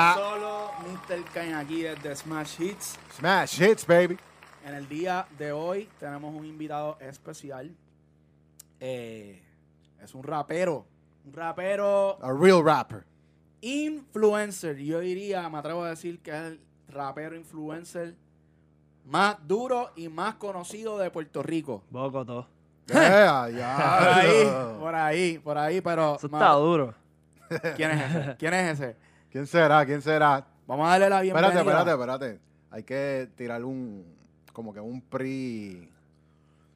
Ah. solo Mr. Kane aquí desde Smash Hits. Smash hits, baby. En el día de hoy tenemos un invitado especial. Eh, es un rapero. Un rapero A real rapper. influencer. Yo diría, me atrevo a decir que es el rapero influencer más duro y más conocido de Puerto Rico. Bogotá. Yeah, Por ahí, por ahí, por ahí, pero... Eso está duro. ¿Quién es ese? ¿Quién es ese? ¿Quién será? ¿Quién será? Vamos a darle la bienvenida. Espérate, espérate, espérate. Hay que tirar un, como que un pre,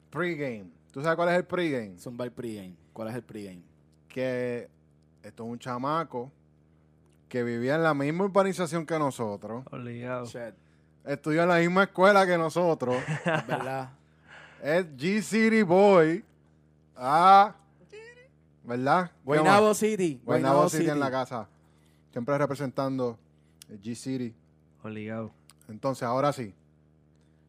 pre-game. ¿Tú sabes cuál es el pre-game? Zumba el pregame. ¿Cuál es el pregame? Que esto es un chamaco que vivía en la misma urbanización que nosotros, Obligado. Shit, estudió en la misma escuela que nosotros, es verdad. es G-City Boy. Ah, ¿verdad? Guaynabo City. Guaynabo City en la casa. Siempre representando el G-City. Obligado. Entonces, ahora sí.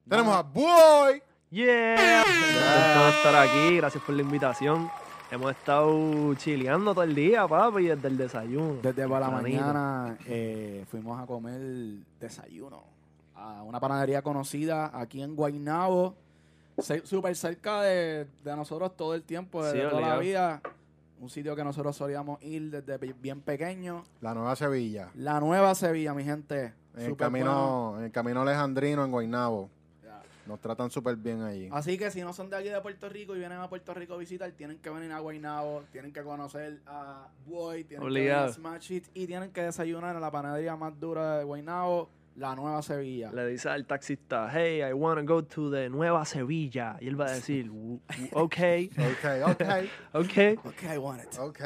Tenemos a Boy. Yeah. Contento de estar aquí. Gracias por la invitación. Hemos estado chileando todo el día, papi, desde el desayuno. Desde por la mañana eh, fuimos a comer desayuno a una panadería conocida aquí en Guaynabo, súper cerca de, de nosotros todo el tiempo, Sí, toda la obligado. vida. Un sitio que nosotros solíamos ir desde bien pequeño. La Nueva Sevilla. La Nueva Sevilla, mi gente. En el, camino, en el camino alejandrino en Guaynabo. Nos tratan súper bien allí. Así que si no son de aquí de Puerto Rico y vienen a Puerto Rico a visitar, tienen que venir a Guaynabo, tienen que conocer a Boy, tienen que venir a Smash It y tienen que desayunar en la panadería más dura de Guaynabo, la Nueva Sevilla. Le dice al taxista, hey, I want to go to the Nueva Sevilla. Y él va a decir, "W- w- ok, Ok, ok, ok. Ok, I want it. ok.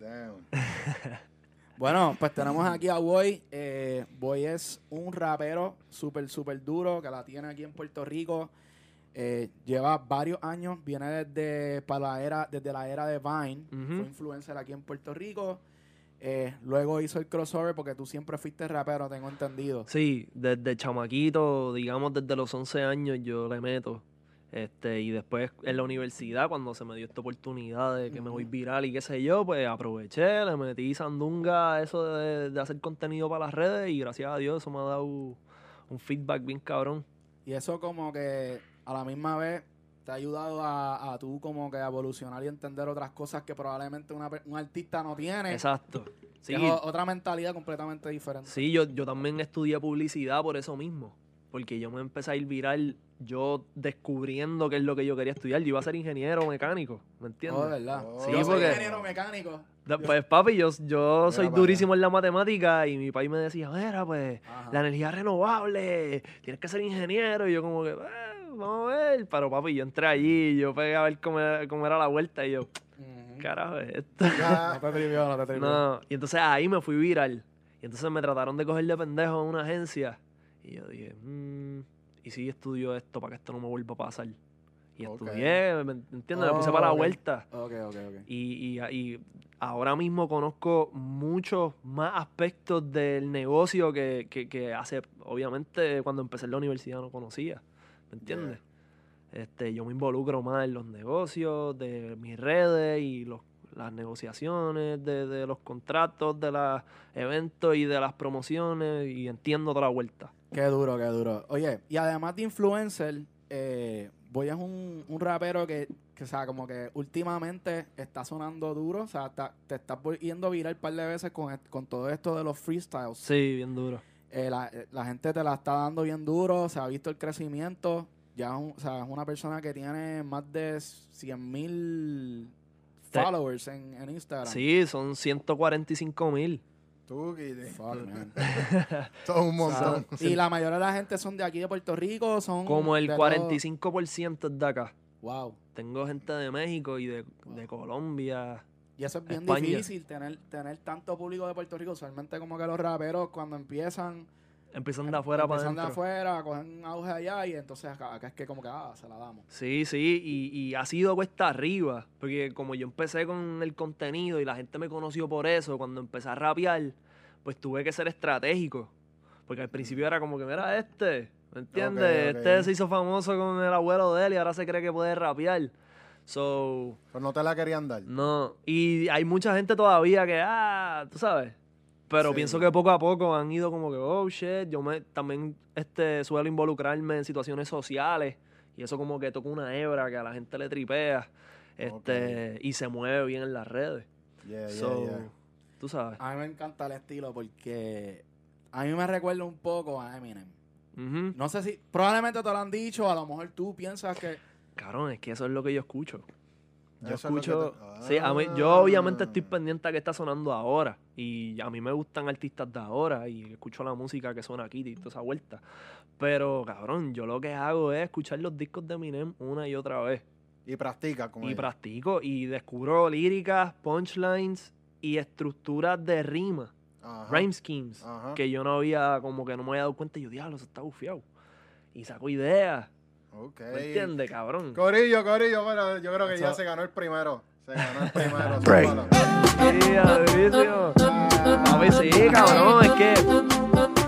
Damn. Bueno, pues tenemos aquí a Boy. Eh, Boy es un rapero súper, súper duro que la tiene aquí en Puerto Rico. Eh, lleva varios años, viene desde, para la era, desde la era de Vine. Fue influencer aquí en Puerto Rico. Eh, luego hizo el crossover porque tú siempre fuiste rapero, tengo entendido. Sí, desde chamaquito, digamos desde los 11 años yo le meto. Este, y después en la universidad, cuando se me dio esta oportunidad de que me voy viral y qué sé yo, pues aproveché, le metí sandunga a eso de, de hacer contenido para las redes y gracias a Dios eso me ha dado un feedback bien cabrón. Y eso como que a la misma vez te ha ayudado a, a tú como que a evolucionar y entender otras cosas que probablemente una un artista no tiene. Exacto. Sí, es otra mentalidad completamente diferente. sí yo, yo también estudié publicidad por eso mismo. Porque yo me empecé a ir viral yo descubriendo qué es lo que yo quería estudiar. Yo iba a ser ingeniero mecánico, ¿me entiendes? Oh, de verdad. Oh. Sí, Yo soy porque- ingeniero mecánico. Pues papi, yo, yo soy durísimo en la matemática y mi país me decía, mira, pues, Ajá. la energía renovable, tienes que ser ingeniero. Y yo como que, "Eh, vamos a ver. Pero papi, yo entré allí, yo pegué a ver cómo era, cómo era la vuelta y yo, carajo es esto? Ya. No te trivió, no te trivió. No, y entonces ahí me fui viral. Y entonces me trataron de coger de pendejo en una agencia. Y yo dije, mmm, ¿y si estudio esto para que esto no me vuelva a pasar? Y estudié, ¿me entiendes? me puse para la Oh, vuelta. Ok, ok, ok. Y, y, y ahora mismo conozco muchos más aspectos del negocio que, que, que hace, obviamente, cuando empecé en la universidad no conocía. ¿Me entiendes? Este, yo me involucro más en los negocios, de mis redes y los, las negociaciones, de, de los contratos, de los eventos y de las promociones y entiendo toda la vuelta. Qué duro, qué duro. Oye, y además de influencer, eh, Boy es un, un rapero que, que, o sea, como que últimamente está sonando duro. O sea, está- te estás yendo viral un par de veces con, con todo esto de los freestyles. Sí, bien duro. Eh, la, eh, la gente te la está dando bien duro, se ha visto el crecimiento. Ya es, un- o sea, es una persona que tiene más de 100 mil followers en, en Instagram. Sí, son 145 mil. Tú. Fuck, man. Todo un O sea, montón. y la mayoría de la gente son de aquí de Puerto Rico, son Como el de todo- 45% es de acá. Wow. Tengo gente de México y de, de Colombia. Y eso es bien España. difícil, tener, tener tanto público de Puerto Rico. Usualmente como que los raperos cuando empiezan, Empiezan de afuera para empiezan de afuera, cogen auge allá y entonces acá, acá es que como que, ah, se la damos. Sí, sí, y, y ha sido cuesta arriba, porque como yo empecé con el contenido y la gente me conoció por eso, cuando empecé a rapear, pues tuve que ser estratégico, porque al principio era como que, mira, este, ¿me entiendes? Ok, ok. Este se hizo famoso con el abuelo de él y ahora se cree que puede rapear. So, Pues no te la querían dar. no, y hay mucha gente todavía que, ah, tú sabes, Pero Sí. pienso que poco a poco han ido como que, oh shit, yo me, también este, suelo involucrarme en situaciones sociales y eso como que toca una hebra que a la gente le tripea este, y se mueve bien en las redes. Yeah, yeah, So, yeah. Tú sabes. A mí me encanta el estilo porque a mí me recuerda un poco a Eminem. No sé si, probablemente te lo han dicho, a lo mejor tú piensas que... Cabrón, es que eso es lo que yo escucho. Yo Eso es escucho. te- Sí, a mí, Ah. yo obviamente estoy pendiente a qué está sonando ahora. Y a mí me gustan artistas de ahora. Y escucho la música que suena aquí y toda esa vuelta. Pero, cabrón, yo lo que hago es escuchar los discos de Eminem una y otra vez. Y practica con Y ella. practico y descubro líricas, punchlines y estructuras de rima. Ajá. Rhyme schemes. Ajá. Que yo no había, como que no me había dado cuenta. Y yo, diablo, eso está bufiado. Y saco ideas. Ok. ¿Me entiendes, cabrón? Corillo, Corillo, bueno, yo creo que ya se ganó el primero. Se ganó el primero. Break. durísimo. Papi, sí, cabrón, es que,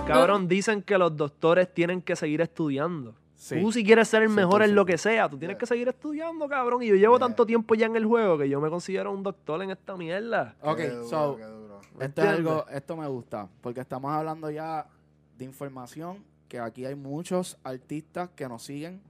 cabrón, dicen que los doctores tienen que seguir estudiando. Sí. Tú si quieres ser el Sí, mejor sí, en lo que sea, tú tienes Yeah. que seguir estudiando, cabrón. Y yo llevo Yeah. tanto tiempo ya en el juego que yo me considero un doctor en esta mierda. Ok, Qué duro, so, qué duro. ¿Me esto es algo, esto me gusta, porque estamos hablando ya de información, que aquí hay muchos artistas que nos siguen.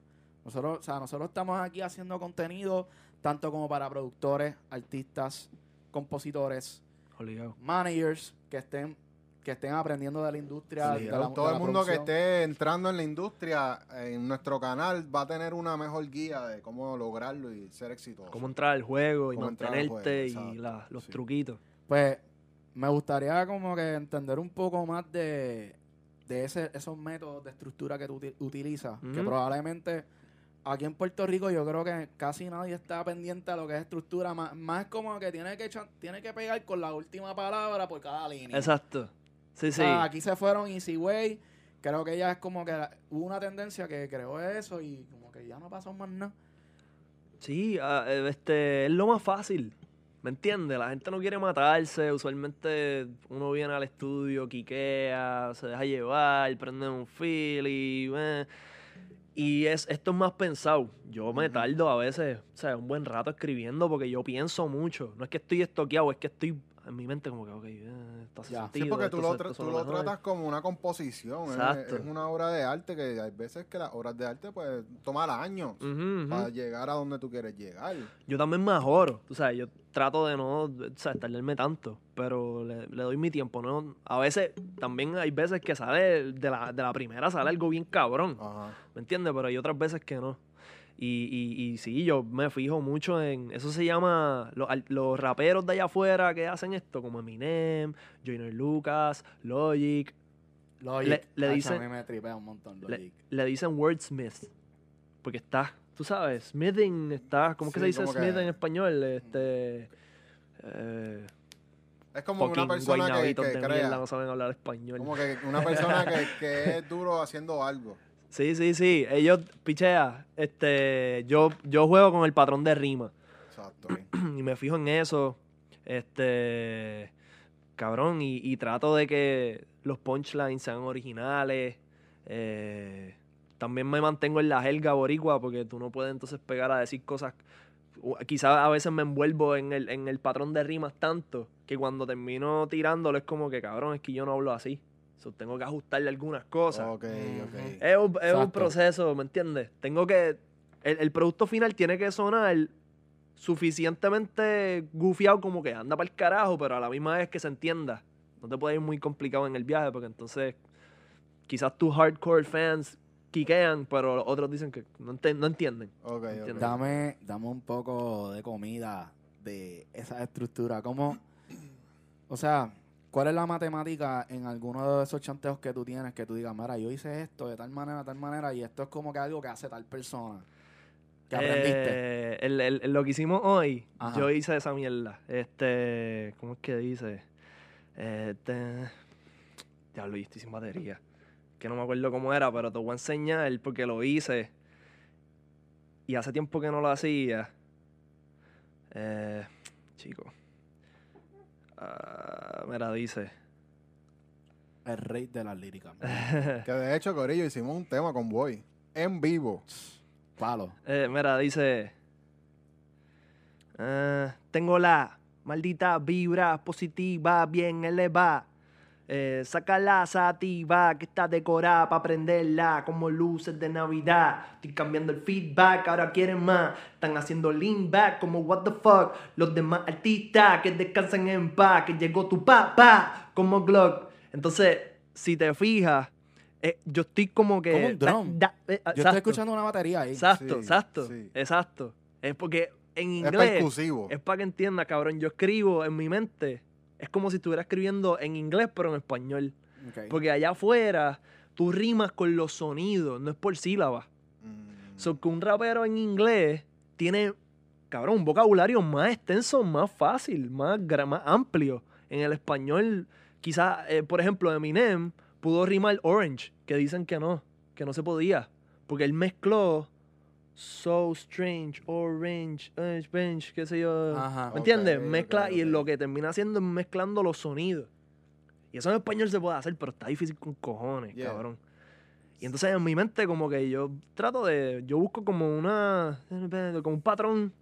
Nosotros, o sea, nosotros estamos aquí haciendo contenido tanto como para productores, artistas, compositores, Obligado. managers que estén que estén aprendiendo de la industria. Sí, de la- todo de el mundo que esté entrando en la industria, en nuestro canal, va a tener una mejor guía de cómo lograrlo y ser exitoso. Cómo entrar al juego y Cómo mantenerte juego, y la- los sí. truquitos. Pues me gustaría como que entender un poco más de, de ese, esos métodos de estructura que tú uti- utilizas, que probablemente aquí en Puerto Rico yo creo que casi nadie está pendiente a lo que es estructura, más, más como que tiene que echar- tiene que pegar con la última palabra por cada línea. Exacto. Sí, O sí. aquí se fueron Easy Way, creo que ya es como que hubo una tendencia que creó eso y como que ya no pasó más nada. Sí, eh, este, es lo más fácil. ¿Me entiendes? La gente no quiere matarse. Usualmente uno viene al estudio, quiquea, se deja llevar, prende un feel y. eh, y es, esto es más pensado. Yo me tardo a veces, o sea, un buen rato escribiendo porque yo pienso mucho. No es que estoy estoqueado, es que estoy en mi mente como que, ok, eh, esto hace Ya. Sí, sentido, porque esto tú lo, tra- tú lo tratas como una composición. Exacto. Es, una obra de arte que hay veces que las obras de arte pues toman años ujú. para llegar a donde tú quieres llegar. Yo también me ahorro, tú sabes, yo trato de no, o sea, tardarme tanto, pero le, le doy mi tiempo, ¿no? A veces, también hay veces que sale, de la, de la primera sale algo bien cabrón, Ajá. ¿me entiendes? Pero hay otras veces que no. Y, y, y sí, yo me fijo mucho en, eso se llama, los, raperos de allá afuera que hacen esto, como Eminem, Joyner Lucas, Logic, Logic, Le- dicen- a mí me tripea un montón Logic. le dicen wordsmith, porque está, tú sabes, smithing, está, ¿cómo es que Sí, se dice que- smith en español? Este... eh, Es como una persona que, que crea. no saben hablar español. Como que una persona que, que es duro haciendo algo. Sí, sí, sí. Ellos, pichea, este, yo, yo juego con el patrón de rima Exacto. y me fijo en eso. Este, cabrón, y, y trato de que los punchlines sean originales. eh, también me mantengo en la jerga boricua porque tú no puedes entonces pegar a decir cosas. Quizás a veces me envuelvo en el, en el patrón de rimas tanto que cuando termino tirándolo es como que cabrón, es que yo no hablo así. So, tengo que ajustarle algunas cosas. Ok, Ujú. ok. Es un, es un proceso, ¿me entiendes? Tengo que. El, el producto final tiene que sonar suficientemente gufiado como que anda para el carajo, pero a la misma vez que se entienda. No te puede ir muy complicado en el viaje, porque entonces quizás tus hardcore fans quiquean, pero los otros dicen que no, no entienden. Ok, ok. Entiendo. Dame, dame un poco de comida de esa estructura. ¿Cómo? O sea, ¿cuál es la matemática en alguno de esos chanteos que tú tienes que tú digas, mira, yo hice esto de tal manera, de tal manera, y esto es como que algo que hace tal persona? Que aprendiste. Eh, el- lo que hicimos hoy, Ajá. yo hice esa mierda. Este, ¿cómo es que dice? Este, diablo, y estoy sin batería. Que no me acuerdo cómo era, pero te voy a enseñar porque lo hice. Y hace tiempo que no lo hacía. Eh, chico. Ah, mira, dice. El rey de las líricas. Que de hecho, Corillo, hicimos un tema con Boy. En vivo. Palo. Eh, mira, dice. ah, tengo la maldita vibra positiva bien elevada. Eh, saca la sativa que está decorada para prenderla como luces de Navidad. Estoy cambiando el feedback, ahora quieren más. Están haciendo lean back como what the fuck. Los demás artistas que descansan en paz, que llegó tu papá como Glock. Entonces, si te fijas, eh, yo estoy como que... Como un drum. da- eh, Yo exacto, estoy escuchando una batería ahí. Exacto, Sí, exacto, sí. exacto. Es porque en Es inglés... percusivo. Es para que entiendas, cabrón. Yo escribo en mi mente. Es como si estuviera escribiendo en inglés, pero en español. Porque allá afuera, tú rimas con los sonidos, no es por sílabas. Mm. So que un rapero en inglés tiene, cabrón, un vocabulario más extenso, más fácil, más, más amplio. En el español, quizás, eh, por ejemplo, Eminem pudo rimar orange, que dicen que no, que no se podía. Porque él mezcló so strange, orange, orange, bench, qué sé yo. Ajá. ¿Me entiendes? Mezcla ok, y ok. lo que termina haciendo es mezclando los sonidos. Y eso en español se puede hacer, pero está difícil con cojones, Yeah. cabrón. Y entonces en mi mente como que yo trato de, yo busco como una, como un patrón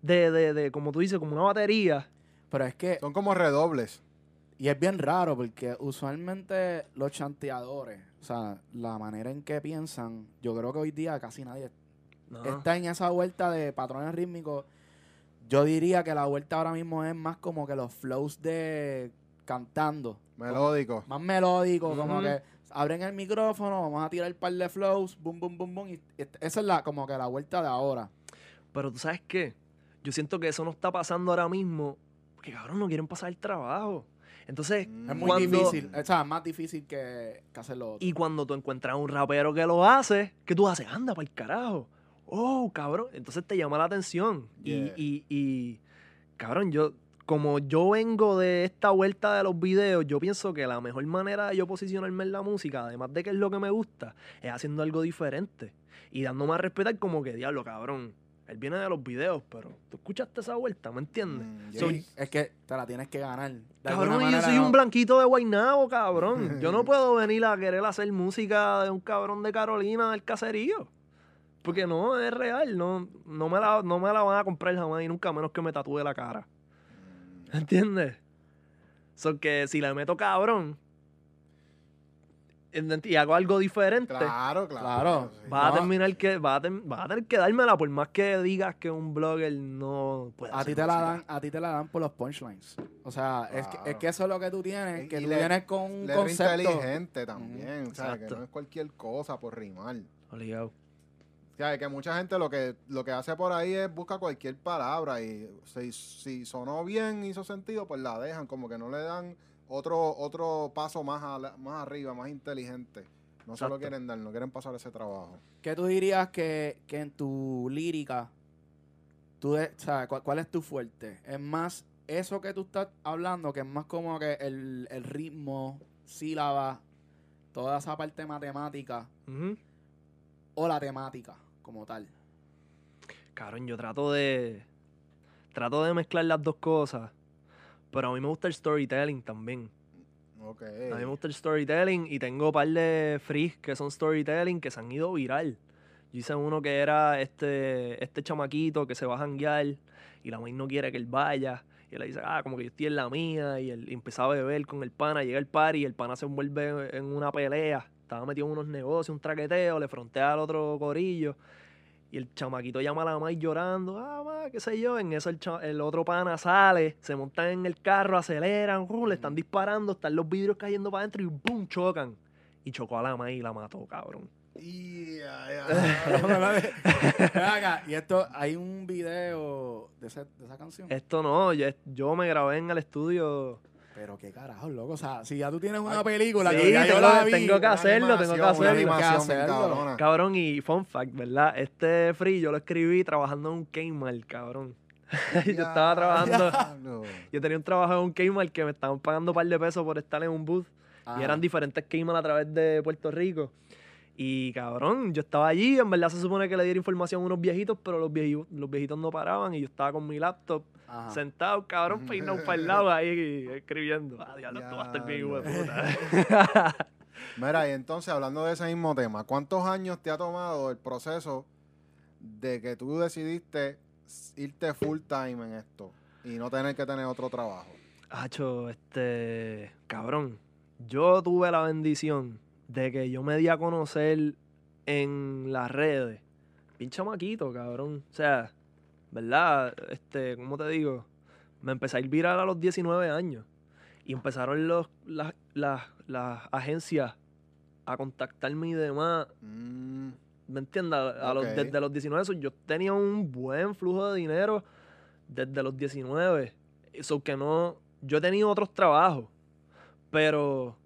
de, de, de, como tú dices, como una batería. Pero es que, Son como redobles. y es bien raro porque usualmente los chanteadores, o sea, la manera en que piensan, yo creo que hoy día casi nadie No. está en esa vuelta de patrones rítmicos. Yo diría que la vuelta ahora mismo es más como que los flows de cantando. Melódicos. Más melódico, como que abren el micrófono, vamos a tirar un par de flows, boom, boom, boom, boom. Y esa es la, como que la vuelta de ahora. Pero tú sabes qué, yo siento que eso no está pasando ahora mismo, porque cabrón no quieren pasar el trabajo. Entonces, Mm. Es muy Cuando- difícil, o sea, es más difícil que, que hacerlo otro. Y cuando tú encuentras a un rapero que lo hace, ¿qué tú haces? Anda para el carajo. Oh, cabrón. Entonces te llama la atención. Y- Yeah. Y, y, cabrón, yo, como yo vengo de esta vuelta de los videos, yo pienso que la mejor manera de yo posicionarme en la música, además de que es lo que me gusta, es haciendo algo diferente. Y dándome a respetar como que, diablo, cabrón. Él viene de los videos, pero tú escuchaste esa vuelta, ¿me entiendes? Mm, So, es que te la tienes que ganar. Cabrón, yo soy ¿no? un blanquito de Guaynabo, cabrón. Yo no puedo venir a querer hacer música de un cabrón de Carolina del caserío. Porque no, es real. No, no, me la, no me la van a comprar jamás y nunca menos que me tatúe la cara. ¿Entiendes? So que si le meto cabrón y hago algo diferente, Claro, claro. Claro. sí. vas, a terminar que, vas, a vas a tener que dármela por más que digas que un blogger no puede A hacer ti, te la dan, a ti te la dan por los punchlines. O sea, es, que, es que eso es lo que tú tienes, que y tú le- vienes con un concepto. inteligente también. o sea, que no es cualquier cosa por rimar. Obligado. O sea, que mucha gente lo que, lo que hace por ahí es busca cualquier palabra y si, si sonó bien, hizo sentido, pues la dejan, como que no le dan otro otro paso más, a la- más arriba, más inteligente. No se lo Exacto. quieren dar, no quieren pasar ese trabajo. ¿Qué tú dirías que, que en tu lírica, tú de- o sea, ¿cuál, cuál es tu fuerte? ¿Es más eso que tú estás hablando, que es más como que el, el ritmo, sílaba, toda esa parte matemática, o la temática como tal? Cabrón, yo trato de. Trato de mezclar las dos cosas. Pero a mí me gusta el storytelling también. Ok. A mí me gusta el storytelling y tengo un par de freaks que son storytelling que se han ido viral. Yo hice uno que era este, este chamaquito que se va a janguear y la maíz no quiere que él vaya. Y él le dice, ah, como que yo estoy en la mía. Y él empieza a beber con el pana, llega el party y el pana se envuelve en una pelea. Estaba metido en unos negocios, un traqueteo, le frontea al otro corillo. Y el chamaquito llama a la maíz llorando, ah, ma, qué sé yo. En eso el, otro pana sale, se montan en el carro, aceleran, uh, le están disparando, están los vidrios cayendo para adentro y ¡pum! chocan. Y chocó a la maíz y la mató, cabrón. Y, y esto, hay un video de, ese- de esa canción. Esto no, yo, yo me grabé en el estudio. Pero qué carajo, loco. O sea, si ya tú tienes una Ay, película sí, que ya yo tengo- la vi, tengo que hacerlo, tengo que hacerlo. Cabrona. Cabrón, y fun fact, ¿verdad? Este free yo lo escribí trabajando en un Kmart, cabrón. yo estaba trabajando, yo tenía un trabajo en un Kmart que me estaban pagando un par de pesos por estar en un booth. Y eran diferentes Kmart a través de Puerto Rico. Y cabrón, yo estaba allí, en verdad se supone que le diera información a unos viejitos, pero los viejitos, los viejitos no paraban y yo estaba con mi laptop Ajá. sentado, cabrón, peinado para el lado ahí escribiendo. Ah, diablo, esto va a estar bien, hijo de puta. Mira, y entonces hablando de ese mismo tema, ¿cuántos años te ha tomado el proceso de que tú decidiste irte full time en esto y no tener que tener otro trabajo? Hacho, este. Cabrón. yo tuve la bendición de que yo me di a conocer en las redes. Bien chamaquito, cabrón. O sea, ¿verdad? Este, ¿cómo te digo? Me empecé a ir viral a los 19 años. Y empezaron los, las, las, las agencias a contactarme y demás. Mm, ¿Me entiendes? A- los- desde los 19, so, yo tenía un buen flujo de dinero desde los 19. Eso que no. Yo he tenido otros trabajos, pero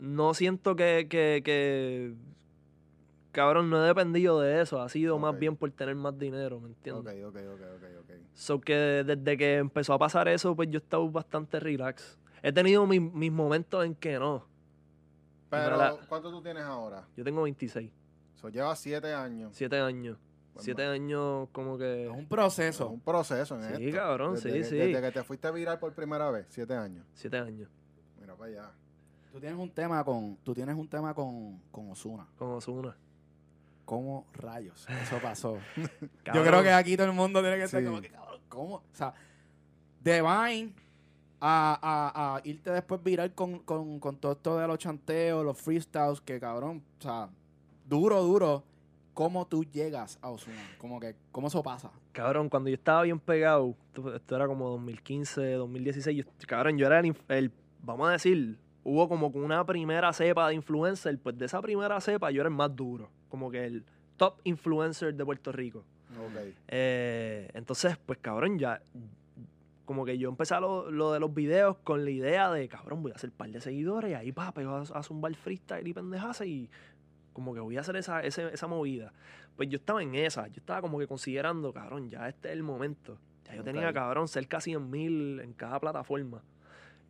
no siento que, que, que- cabrón, no he dependido de eso. Ha sido más bien por tener más dinero, ¿me entiendes? ok, ok, ok, ok, ok. So que desde que empezó a pasar eso, pues yo he estado bastante relax. He tenido mis, mis momentos en que no. Pero, la- ¿cuánto tú tienes ahora? Yo tengo 26, So, llevas siete años. 7 años. Pues, 7 años como que... Es un Es proceso. un proceso en Sí, esto. cabrón, desde sí, que, sí. Desde que te fuiste viral por primera vez, siete años. 7 años. Mira para allá. Tú tienes un tema con, tú tienes un tema con, con Osuna. Con Ozuna. ¿Cómo rayos eso pasó? Yo creo que aquí todo el mundo tiene que estar Sí. como que, cabrón, ¿cómo? O sea, de Vine a, a, a irte después viral con, con, con todo esto de los chanteos, los freestyles, que cabrón, o sea, duro, duro. ¿Cómo tú llegas a Osuna? Como que, ¿cómo eso pasa? Cabrón, cuando yo estaba bien pegado, esto, esto era como 2015, 2016, yo, cabrón, yo era el, inf- el- vamos a decir, hubo como una primera cepa de influencer, pues de esa primera cepa yo era el más duro, como que el top influencer de Puerto Rico. Eh, entonces, pues cabrón, ya, como que yo empecé lo, lo de los videos con la idea de, cabrón, voy a hacer un par de seguidores y ahí, pa, pego a, a zumbar freestyle y pendejaza y como que voy a hacer esa, ese- esa movida. Pues yo estaba en esa, yo estaba como que considerando, cabrón, ya este es el momento. Ya yo tenía, cabrón, cerca de 100 mil en cada plataforma.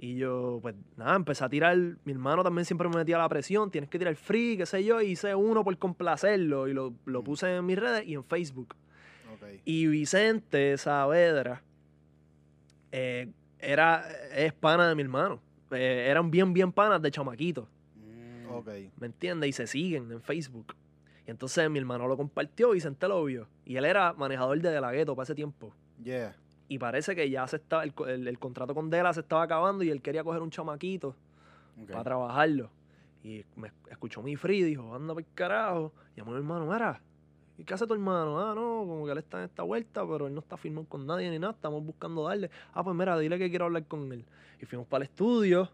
Y yo, pues nada, empecé a tirar. Mi hermano también siempre me metía la presión. Tienes que tirar free, qué sé yo. Y hice uno por complacerlo. Y lo, lo Mm. puse en mis redes y en Facebook. Ok. Y Vicente Saavedra eh, era, es pana de mi hermano. Eh, eran bien, bien panas de chamaquito. Ok. ¿Me entiendes? Y se siguen en Facebook. Y entonces mi hermano lo compartió, Vicente lo vio. Y él era manejador de De La Ghetto para ese tiempo. Yeah. Y parece que ya se estaba, el, el- el contrato con Dela se estaba acabando y él quería coger un chamaquito para trabajarlo. Y me escuchó mi free y dijo, anda por carajo. Llamó a mi hermano, mira, ¿y qué hace tu hermano? Ah, no, como que él está en esta vuelta, pero él no está firmado con nadie ni nada, estamos buscando darle. Ah, pues mira, dile que quiero hablar con él. Y fuimos para el estudio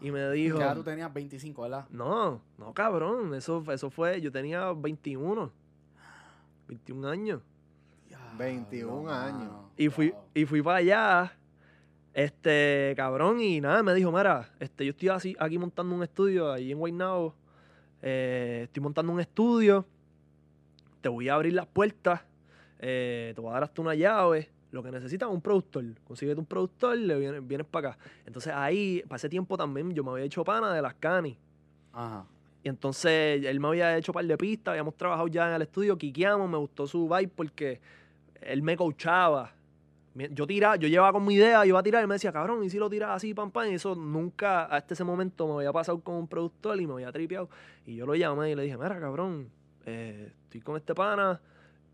y me dijo, Ya tú tenías 25, ¿verdad? no, no, cabrón, eso, eso fue, yo tenía 21, 21 años. 21 años. Y fui, Wow. y fui para allá, este, cabrón, y nada, me dijo, mira, este, yo estoy así, aquí montando un estudio, ahí en Guaynabo, eh, estoy montando un estudio, te voy a abrir las puertas, eh, te voy a dar hasta una llave, lo que necesitas es un productor, consíguete un productor, le vienes, vienes para acá. Entonces ahí, para ese tiempo también, yo me había hecho pana de las canis. Ajá. Y entonces él me había hecho un par de pistas, habíamos trabajado ya en el estudio, quiqueamos, me gustó su vibe porque él me coachaba. Yo tiraba, yo llevaba con mi idea, yo iba a tirar y me decía, cabrón, y si lo tiras así, pam, pam, y eso nunca, hasta ese momento me había pasado con un productor y me había tripeado. Y yo lo llamé y le dije, mira, cabrón, eh, estoy con este pana,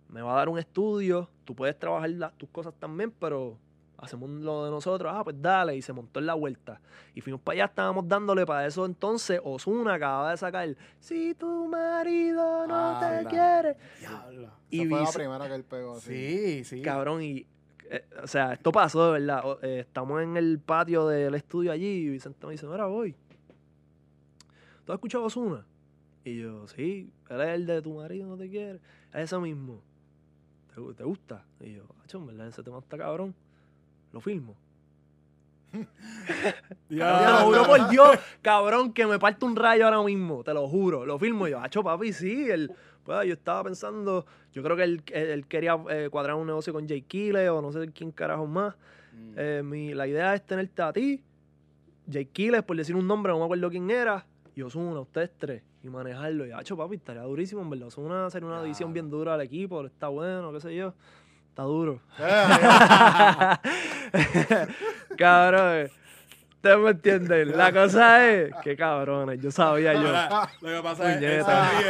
me va a dar un estudio, tú puedes trabajar tus cosas también, pero hacemos lo de nosotros, ah, pues dale, y se montó en la vuelta. Y fuimos para allá, estábamos dándole para eso entonces, Osuna acababa de sacar, si tu marido no Ah, te la- quiere. Diablo. Y fue la primera que él pegó así. Sí, sí. Cabrón, y. eh, o sea, esto pasó de verdad. O- eh, estamos en el patio del estudio allí y Vicente me dice: Mira, voy. ¿Tú has escuchado a Ozuna? Y yo, sí, él es el de tu marido, no te quiere. Es ese mismo. ¿Te, gu- te gusta? Y yo, en verdad, ese tema está cabrón. Lo filmo. Diablo. Te lo juro por Dios, cabrón, que me parte un rayo ahora mismo. Te lo juro. Lo filmo y yo, hacho, papi, sí. Él, pues, yo estaba pensando, yo creo que él, él- él quería eh, cuadrar un negocio con Jay Kille o no sé quién carajo más. Mm. Eh, mi, la idea es tenerte a ti, Jay Kille, por decir un nombre, no me acuerdo quién era, y Osuna, ustedes tres, y manejarlo. Y, hacho, papi, estaría durísimo, en verdad. Osuna sería una edición bien dura al equipo, está bueno, qué sé yo. Está duro. cabrón. Ustedes me entienden. La cosa es que cabrones, yo sabía yo. Lo que pasa es que Puñeta. se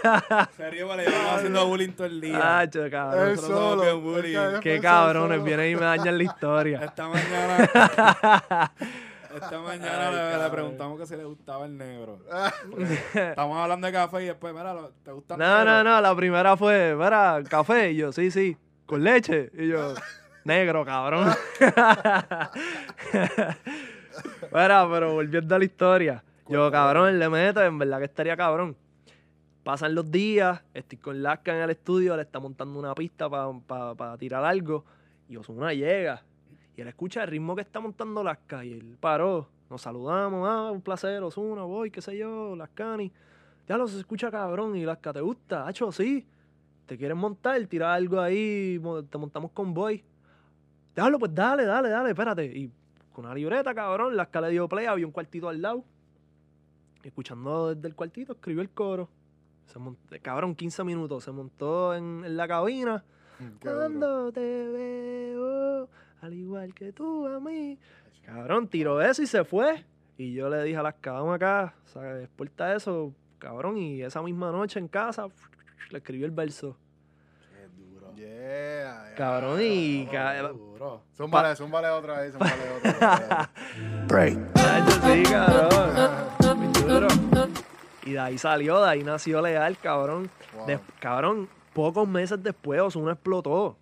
ríe. Se ríe haciendo bullying todo el día. Cabrón. Él Nosotros somos solo. bien bullying. Qué cabrones, solo. vienen y me dañan la historia. Esta mañana. Esta mañana Ay, le- le, cabrón. preguntamos que si le gustaba el negro. Estamos hablando de café y después, mira, ¿te gusta el No, negro? no, no, la primera fue, mira, café. Y yo, sí, sí, con leche. Y yo, negro, cabrón. Mira, pero volviendo a la historia. Yo, cabrón, le meto, en verdad que estaría cabrón. Pasan los días, estoy con Lasca en el estudio, le está montando una pista para tirar algo. Y Osuna llega. Y él escucha el ritmo que está montando Lasca. Y él paró. Nos saludamos. Ah, un placer, Osuna, voy, qué sé yo, Lascani. Ya lo se escucha cabrón. Y Lasca, ¿te gusta? Hacho, sí. ¿Te quieres montar? Tirar algo ahí, te montamos con Boy. Déjalo, pues dale, dale, dale, espérate. Y con una libreta, cabrón, Lasca le dio play, había un cuartito al lado. Y escuchando desde el cuartito, escribió el coro. Se montó, cabrón, 15 minutos. Se montó en, en la cabina. Duro. Cuando te veo, al igual que tú a mí. Cabrón, tiró eso y se fue. Y yo le dije a las vamos acá, ¿sabes? Exporta eso, cabrón. Y esa misma noche en casa, le escribió el verso. Qué duro. Yeah, yeah. Cabrón, y. Ca- duro. Zúmbale, zúmbale otra vez, zúmbale otra vez. Break. Sí, cabrón. Muy duro. Y de ahí salió, de ahí nació legal, cabrón. Wow. De- cabrón, pocos meses después Ozuna explotó.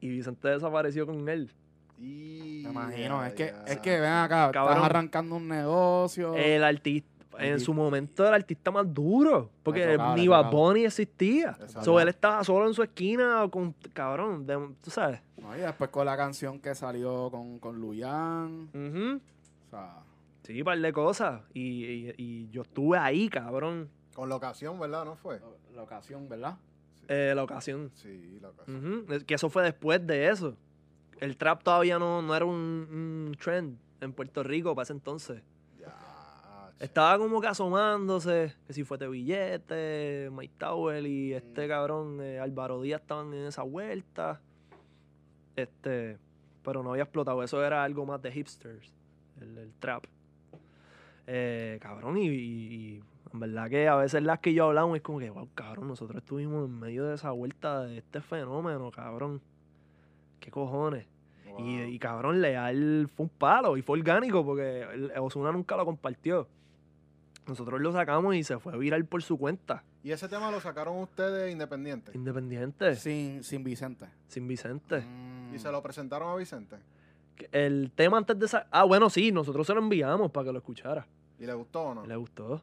Y Vicente desapareció con él. Y- Me imagino, es que, es que ven acá, Cabrón. estás arrancando un negocio. El artista, en su momento, el artista más duro. Porque tocaba, ni Bad. Bunny existía. So, él estaba solo en su esquina con, cabrón, de- tú sabes. No, y después con la canción que salió con, con Luyan. O sea, Sí, un par de cosas. Y, y- y yo estuve ahí, cabrón. Con la ocasión, ¿verdad? ¿No fue? la- ocasión, ¿verdad? eh, la ocasión. Sí, la ocasión. Es Que eso fue después de eso. El trap todavía no, no era un, un trend en Puerto Rico para ese entonces. Estaba como que asomándose, que si fuese Billete, Mike Tower y Mm. este cabrón eh, Álvaro Díaz estaban en esa vuelta. Este, pero no había explotado. Eso era algo más de hipsters, el, el trap. Eh, cabrón, y, y- y en verdad que a veces las que yo hablamos es como que, wow, cabrón, nosotros estuvimos en medio de esa vuelta de este fenómeno, cabrón. ¿Qué cojones? Wow. Y, y, cabrón, Leal fue un palo y fue orgánico porque Ozuna nunca lo compartió. Nosotros lo sacamos y se fue viral por su cuenta. ¿Y ese tema lo sacaron ustedes independiente? Independiente, Sin, sin Vicente. sin Vicente. Mm. ¿Y se lo presentaron a Vicente? El tema antes de esa... Ah, bueno, sí, nosotros se lo enviamos para que lo escuchara. ¿Y le gustó o no? Le gustó.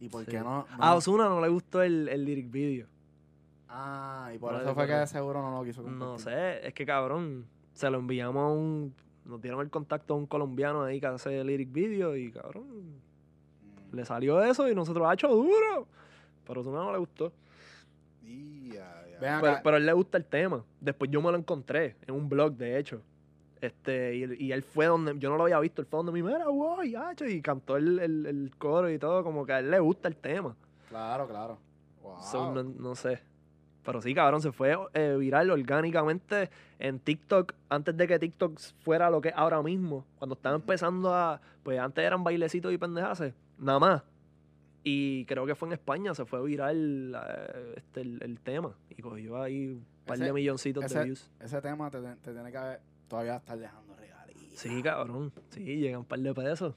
¿Y por Sí. qué no? no? A Ozuna no le gustó el, el lyric video. Ah, y por No eso fue que de seguro no lo quiso compartir. No sé, es que cabrón, se lo enviamos a un... Nos dieron el contacto a un colombiano ahí que hace el lyric video y cabrón. Le salió eso y nosotros, ha hecho duro. Pero a Ozuna no le gustó. Pero, a él le gusta el tema. Después yo me lo encontré en un blog, de hecho. Este, y, él- y él fue donde, yo no lo había visto, él fue donde mi guay, hacho", y cantó el, el, el coro y todo, como que a él le gusta el tema. Claro, claro. Wow. So, no, no sé. Pero sí, cabrón, se fue eh, viral orgánicamente en TikTok, antes de que TikTok fuera lo que es ahora mismo. Cuando estaba empezando a, pues antes eran bailecitos y pendejaces, nada más. Y creo que fue en España, se fue viral eh, este, el, el tema. Y cogió ahí un par Ese- de milloncitos de views. Ese tema te, te tiene que haber, todavía estar dejando regalías. Sí, cabrón. Sí, llegan un par de pesos.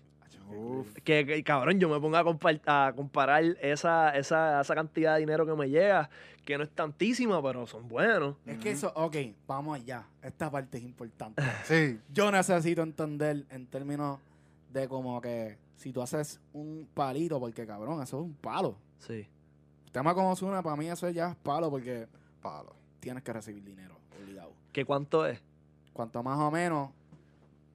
Uf. Que, que, cabrón, yo me pongo a, compar- a comparar esa, esa, esa cantidad de dinero que me llega, que no es tantísima, pero son buenos. Es que eso, ok, vamos allá. Esta parte es importante. Sí. Yo necesito entender en términos de como que si tú haces un palito, porque cabrón, eso es un palo. Sí. Tema como Ozuna, para mí eso ya es palo porque Palo. tienes que recibir dinero, obligado. ¿Qué cuánto es? Cuanto más o menos,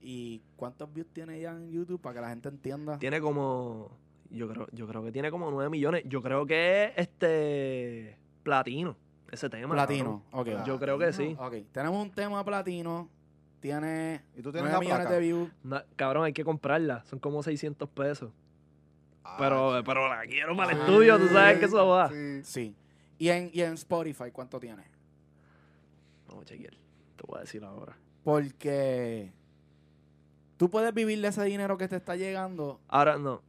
y cuántos views tiene ya en YouTube para que la gente entienda. Tiene como. Yo creo, yo creo que tiene como 9 millones. Yo creo que es este. Platino. Ese tema. Platino, ok. Platino. Yo creo que sí. Ok, tenemos un tema platino, tiene ¿Y tú tienes 9 la millones placa? de views. Cabrón, hay que comprarla. Son como 600 pesos. Ah, Pero, pero la quiero para el Sí, estudio, tú sabes que eso va. sí. Sí. Y en, y en Spotify, ¿cuánto tiene? Vamos a chequear. Te voy a decir ahora. Porque tú puedes vivir de ese dinero que te está llegando. Ahora no.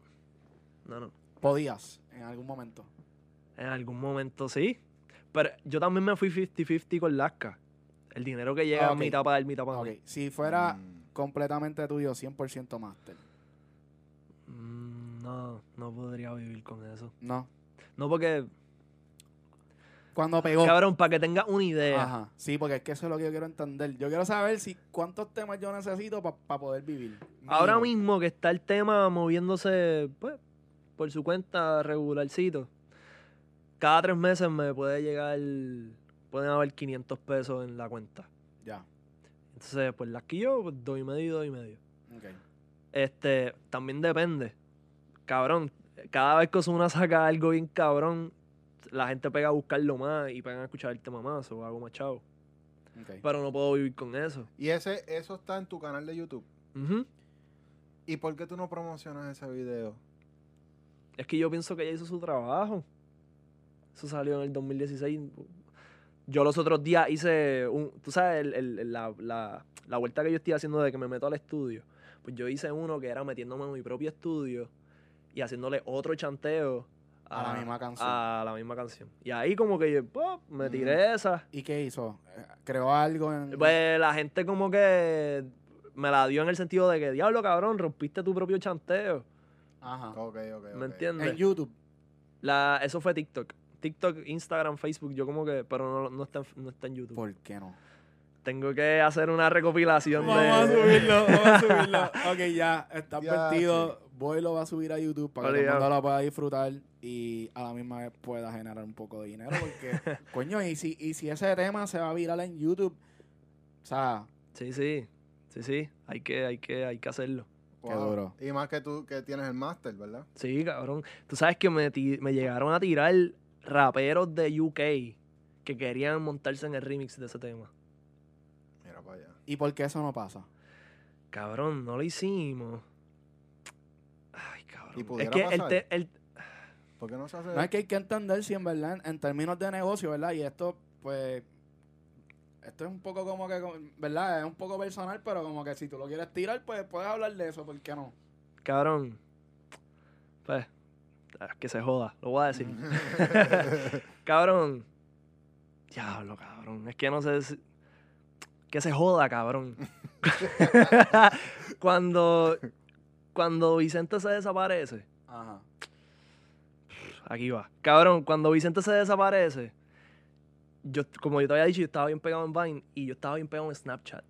No, no. Podías en algún momento. En algún momento sí. Pero yo también me fui 50-50 con Lasca. El dinero que llega Ah, es ok. mitad para él, mitad para Ok, mí. si fuera Mm. completamente tuyo, 100% máster. Mm, no, no podría vivir con eso. No. No, porque, Cuando pegó. cabrón, para que tengas una idea. Ajá. Sí, porque es que eso es lo que yo quiero entender. Yo quiero saber si cuántos temas yo necesito para poder vivir. Ahora mismo que está el tema moviéndose, pues, por su cuenta regularcito, cada tres meses me puede llegar, pueden haber 500 pesos en la cuenta. Ya. Entonces, pues las que yo, pues, doy medio y doy medio. Ok. Este, también depende. Cabrón, cada vez que Ozuna saca algo bien cabrón, la gente pega a buscarlo más y pegan a escuchar el tema más o hago más chavo. Pero no puedo vivir con eso. Y ese, eso está en tu canal de YouTube. Ujú. ¿Y por qué tú no promocionas ese video? Es que yo pienso que ella hizo su trabajo. Eso salió en el 2016. Yo los otros días hice un. Tú sabes, el- el- la, la- la vuelta que yo estoy haciendo de que me meto al estudio. Pues yo hice uno que era metiéndome en mi propio estudio y haciéndole otro chanteo A la misma canción. A la misma canción. Y ahí como que yo, pop, me tiré esa. ¿Y qué hizo? Eh, ¿Creó algo en...? Pues la gente como que me la dio en el sentido de que, diablo, cabrón, rompiste tu propio chanteo. Ajá. Ok, ok, ok. ¿Me entiendes? En YouTube. La, eso fue TikTok. TikTok, Instagram, Facebook, yo como que, pero no, no, está, en- no está en YouTube. ¿Por qué no? Tengo que hacer una recopilación Vamos de... a subirlo, vamos a subirlo. Ok, ya, está Ya, advertido. Voy lo va a subir a YouTube para que todo el Obligado. mundo lo pueda disfrutar y a la misma vez pueda generar un poco de dinero. Porque, coño, y si, y si ese tema se va a viral en YouTube, o sea, Sí, sí, sí, sí, hay que, hay que, hay que hacerlo. Qué duro. Y más que tú que tienes el máster, ¿verdad? Sí, cabrón. Tú sabes que me, ti- me llegaron a tirar raperos de UK que querían montarse en el remix de ese tema. Mira para allá. ¿y por qué eso no pasa? Cabrón, no lo hicimos. Ay, cabrón. ¿Y es que el, te- el- ¿Por qué no se hace? No es que hay que entender si en verdad, en, en términos de negocio, ¿verdad? Y esto, pues, esto es un poco como que, ¿verdad? Es un poco personal, pero como que si tú lo quieres tirar, pues puedes hablar de eso, ¿por qué no? cabrón. Pues, que se joda, lo voy a decir. cabrón. Diablo, cabrón. Es que no sé. si- Que se joda, cabrón. cuando. Cuando Vicente se desaparece. Ajá. Aquí va. Cabrón, cuando Vicente se desaparece. Yo, como yo te había dicho, yo estaba bien pegado en Vine y yo estaba bien pegado en Snapchat.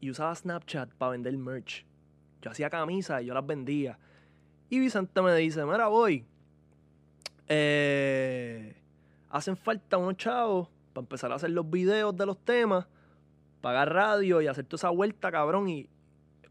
Y usaba Snapchat para vender merch. Yo hacía camisas y yo las vendía. Y Vicente me dice, mira, voy. Eh, hacen falta unos chavos para empezar a hacer los videos de los temas, pagar radio y hacer toda esa vuelta, cabrón. Y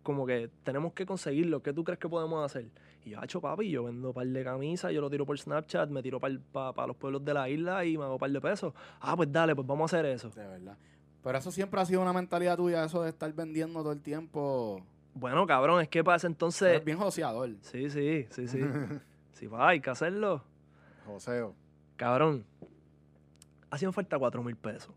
como que tenemos que conseguirlo. ¿Qué tú crees que podemos hacer? Y yo, hacho, papi, yo vendo un par de camisas, yo lo tiro por Snapchat, me tiro para los pueblos de la isla y me hago un par de pesos. Ah, pues dale, pues vamos a hacer eso. De verdad. Pero eso siempre ha sido una mentalidad tuya, eso de estar vendiendo todo el tiempo. Bueno, cabrón, es que para ese Eres entonces... bien joseador. Sí, sí, sí, sí. Sí, va, hay que hacerlo. Joseo. Cabrón, hacían falta cuatro mil pesos.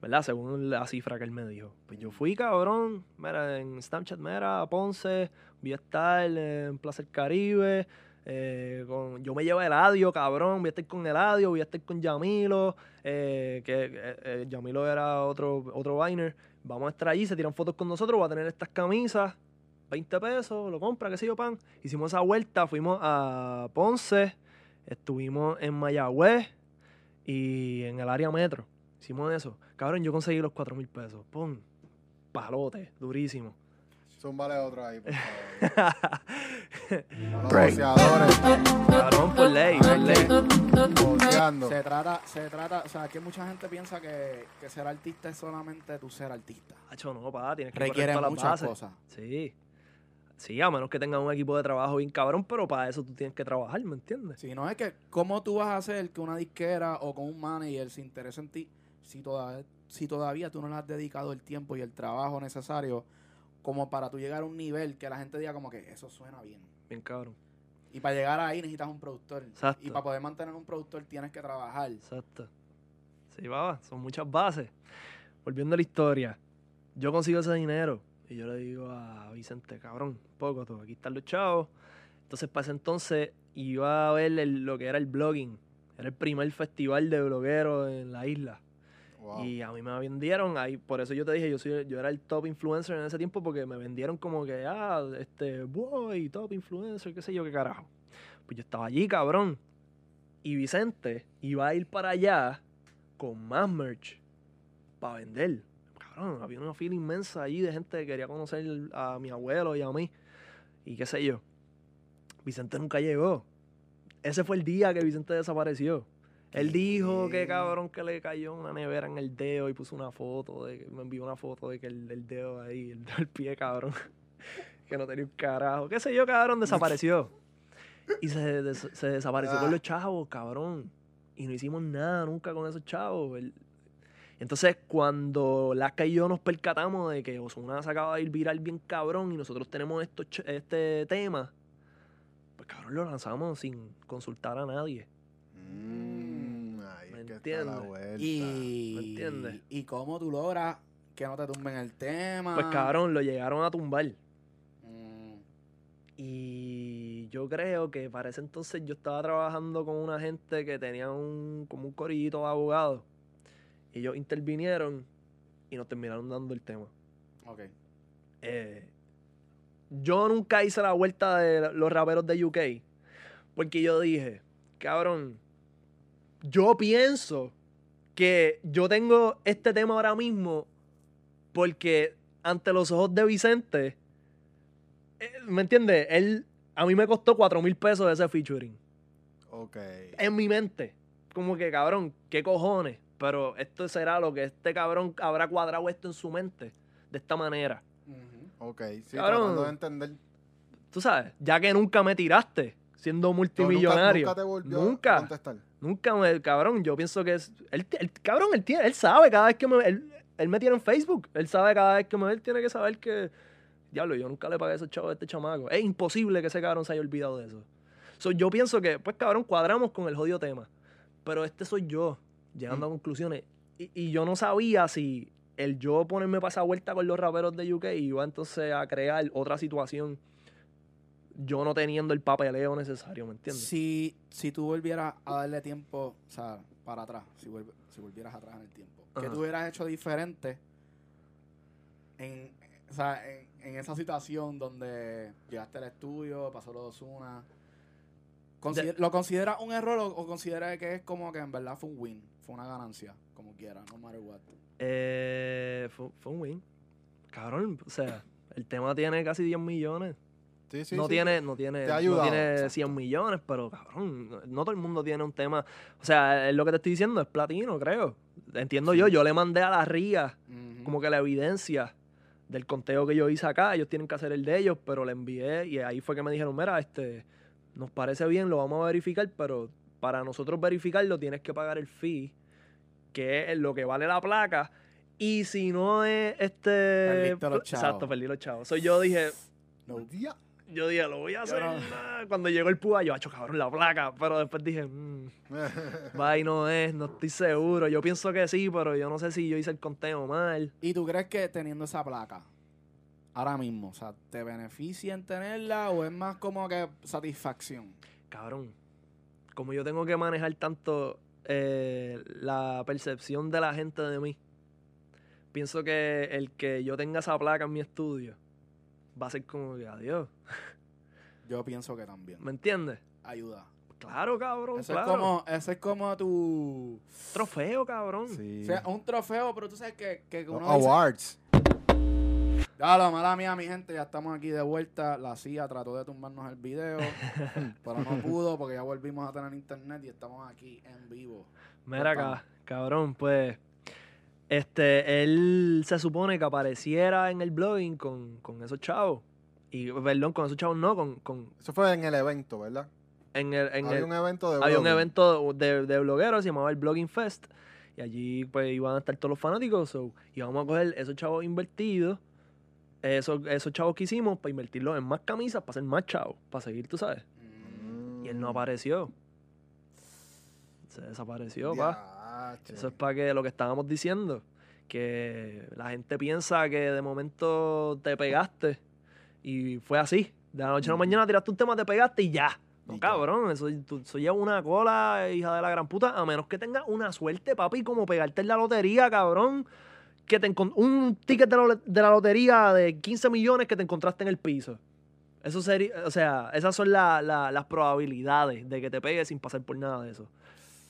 ¿Verdad? Según la cifra que él me dijo. Pues yo fui, cabrón. Mira, en Snapchat, mira, Ponce, voy a estar en Plaza del Caribe. eh, con, yo me llevo Eladio, cabrón. Voy a estar con Eladio, voy a estar con Yamilo. eh, que eh, Yamilo era otro, otro. Vamos a estar allí, se tiran fotos con nosotros. Voy a tener estas camisas. 20 pesos, lo compra, qué sé yo, pan. Hicimos esa vuelta, fuimos a Ponce, estuvimos en Mayagüez y en el área metro. Hicimos eso. Cabrón, yo conseguí los 4 mil pesos. Pum. Palote, durísimo. Zúmbale otro ahí, por favor. Los boxeadores Cabrón, por ley, por ley. boxeando. Se trata, se trata, o sea, que mucha gente piensa que, que ser artista es solamente tu ser artista. Hacho, no, pa, tienes que Requiere correr todas las muchas bases. cosas. Sí. Sí, a menos que tengas un equipo de trabajo bien cabrón, pero para eso tú tienes que trabajar, ¿me entiendes? Si no es que, ¿cómo tú vas a hacer que una disquera o con un manager se interese en ti si, toda- si todavía tú no le has dedicado el tiempo y el trabajo necesario como para tú llegar a un nivel que la gente diga como que eso suena bien? Bien cabrón. Y para llegar ahí necesitas un productor. Exacto. Y para poder mantener un productor tienes que trabajar. Exacto. Sí, baba, son muchas bases. Volviendo a la historia, yo consigo ese dinero y yo le digo a Vicente, cabrón, poco todo, aquí están los chavos. Entonces, para ese entonces, iba a ver el- lo que era el blogging. Era el primer festival de blogueros en la isla. Wow. Y a mí me vendieron, ahí, por eso yo te dije, yo soy, yo era el top influencer en ese tiempo porque me vendieron como que, ah, este, boy, top influencer, qué sé yo, qué carajo. Pues yo estaba allí, cabrón. Y Vicente iba a ir para allá con más merch para vender. Cabrón, había una fila inmensa allí de gente que quería conocer a mi abuelo y a mí. Y qué sé yo. Vicente nunca llegó. Ese fue el día que Vicente desapareció. Él dijo que cabrón que le cayó una nevera en el dedo y puso una foto de me envió una foto de que el, el dedo ahí, el, el pie, cabrón. que no tenía un carajo. Qué sé yo, cabrón, desapareció. Y se, des- se desapareció con Ah. los chavos, cabrón. Y no hicimos nada nunca con esos chavos. El- Entonces, cuando Lasca y yo nos percatamos de que Osuna se acaba de ir viral bien cabrón y nosotros tenemos esto, este tema, pues cabrón, lo lanzamos sin consultar a nadie. Mm, ahí ¿Me es que está la entiendes? vuelta. Y, ¿Me entiendes? ¿Y cómo tú logras que no te tumben el tema? Pues cabrón, lo llegaron a tumbar. Mm, Y yo creo que para ese entonces yo estaba trabajando con una gente que tenía un, como un corillito de abogados. Ellos intervinieron y nos terminaron dando el tema. ok. Eh, yo nunca hice la vuelta de los raperos de UK. Porque yo dije, cabrón, yo pienso que yo tengo este tema ahora mismo porque ante los ojos de Vicente, eh, ¿me entiendes? Él, a mí me costó 4 mil pesos ese featuring. Ok. En mi mente. Como que, cabrón, ¿qué cojones? Pero esto será lo que este cabrón habrá cuadrado esto en su mente. De esta manera. Ok, sí, Cabrón. tratando de entender. Tú sabes, ya que nunca me tiraste siendo No, nunca- multimillonario. Nunca, te volvió Nunca. a contestar. Nunca me, cabrón, yo pienso que es. Él, él- cabrón, él, tiene, él sabe cada vez que me. Él, él me tiene en Facebook. Él sabe cada vez que me ve, él tiene que saber que. Diablo, yo nunca le pagué esos chavos a este chamaco. Es imposible que ese cabrón se haya olvidado de eso. So, yo pienso que, pues, cabrón, cuadramos con el jodido tema. Pero este soy yo, llegando a conclusiones. Y, y yo no sabía si el yo ponerme para esa vuelta con los raperos de UK iba entonces a crear otra situación. Yo no teniendo el papeleo necesario, ¿me entiendes? Si, si tú volvieras a darle tiempo, o sea, para atrás, si, vuelve- si volvieras atrás en el tiempo, ¿qué tú hubieras hecho diferente en, o sea, en, en esa situación donde llegaste al estudio, pasó lo de Osuna? Consider- ¿Lo consideras un error o, o consideras que es como que en verdad fue un win, fue una ganancia, como quiera, no matter what? Eh, fue, fue un win. Cabrón, o sea, el tema tiene casi 10 millones. Sí, sí, no, sí. tiene, no tiene, no tiene exacto. 100 millones, pero cabrón, no, no todo el mundo tiene un tema. O sea, es lo que te estoy diciendo, es platino, creo. Entiendo yo, yo le mandé a la RIA como que la evidencia del conteo que yo hice acá, ellos tienen que hacer el de ellos, pero le envié y ahí fue que me dijeron, mira, este, nos parece bien, lo vamos a verificar, pero para nosotros verificarlo tienes que pagar el fee, que es lo que vale la placa, y si no es este... Perdiste los chavos. Exacto, perdí los chavos. So, yo dije, No. Dia- yo dije, lo voy a hacer. no. Cuando llegó el púa, yo, hecho cabrón, la placa, pero después dije, mmm, bye, no es, no estoy seguro. Yo pienso que sí, pero yo no sé si yo hice el conteo mal. ¿Y tú crees que teniendo esa placa, ahora mismo, o sea, te beneficia en tenerla o es más como que satisfacción? cabrón, como yo tengo que manejar tanto eh, la percepción de la gente de mí, pienso que el que yo tenga esa placa en mi estudio va a ser como que adiós. Yo pienso que también. ¿Me entiendes? Ayuda. Claro, cabrón, Ese claro. es como, ese es como tu Trofeo, cabrón. Sí. o sea, un trofeo, pero tú sabes que, que uno dice, Awards. Ya lo mala mía, mi gente, ya estamos aquí de vuelta. La CIA trató de tumbarnos el video, pero no pudo porque ya volvimos a tener internet y estamos aquí en vivo. Mira acá, cabrón, pues. Este, él se supone que apareciera en el blogging con, con esos chavos. Y, perdón, con esos chavos no, con, con Eso fue en el evento, ¿verdad? en el, en Había el- un evento de había un evento de, de blogueros, se llamaba el Blogging Fest. Y allí pues iban a estar todos los fanáticos. So, íbamos a coger esos chavos invertidos, esos, esos chavos que hicimos, para invertirlos en más camisas, para hacer más chavos, para seguir, tú sabes. Y él no apareció. Se desapareció, pa. Eso es para que lo que estábamos diciendo, que la gente piensa que de momento te pegaste y fue así. De la noche a la Ujú. mañana tiraste un tema, te pegaste y ya. No, cabrón, eso, tú- eso lleva una cola, hija de la gran puta, a menos que tengas una suerte, papi, como pegarte en la lotería, cabrón. Que te un ticket de la, lo- de la lotería de 15 millones que te encontraste en el piso. Eso sería, o sea, esas son la- la- las probabilidades de que te pegues sin pasar por nada de eso.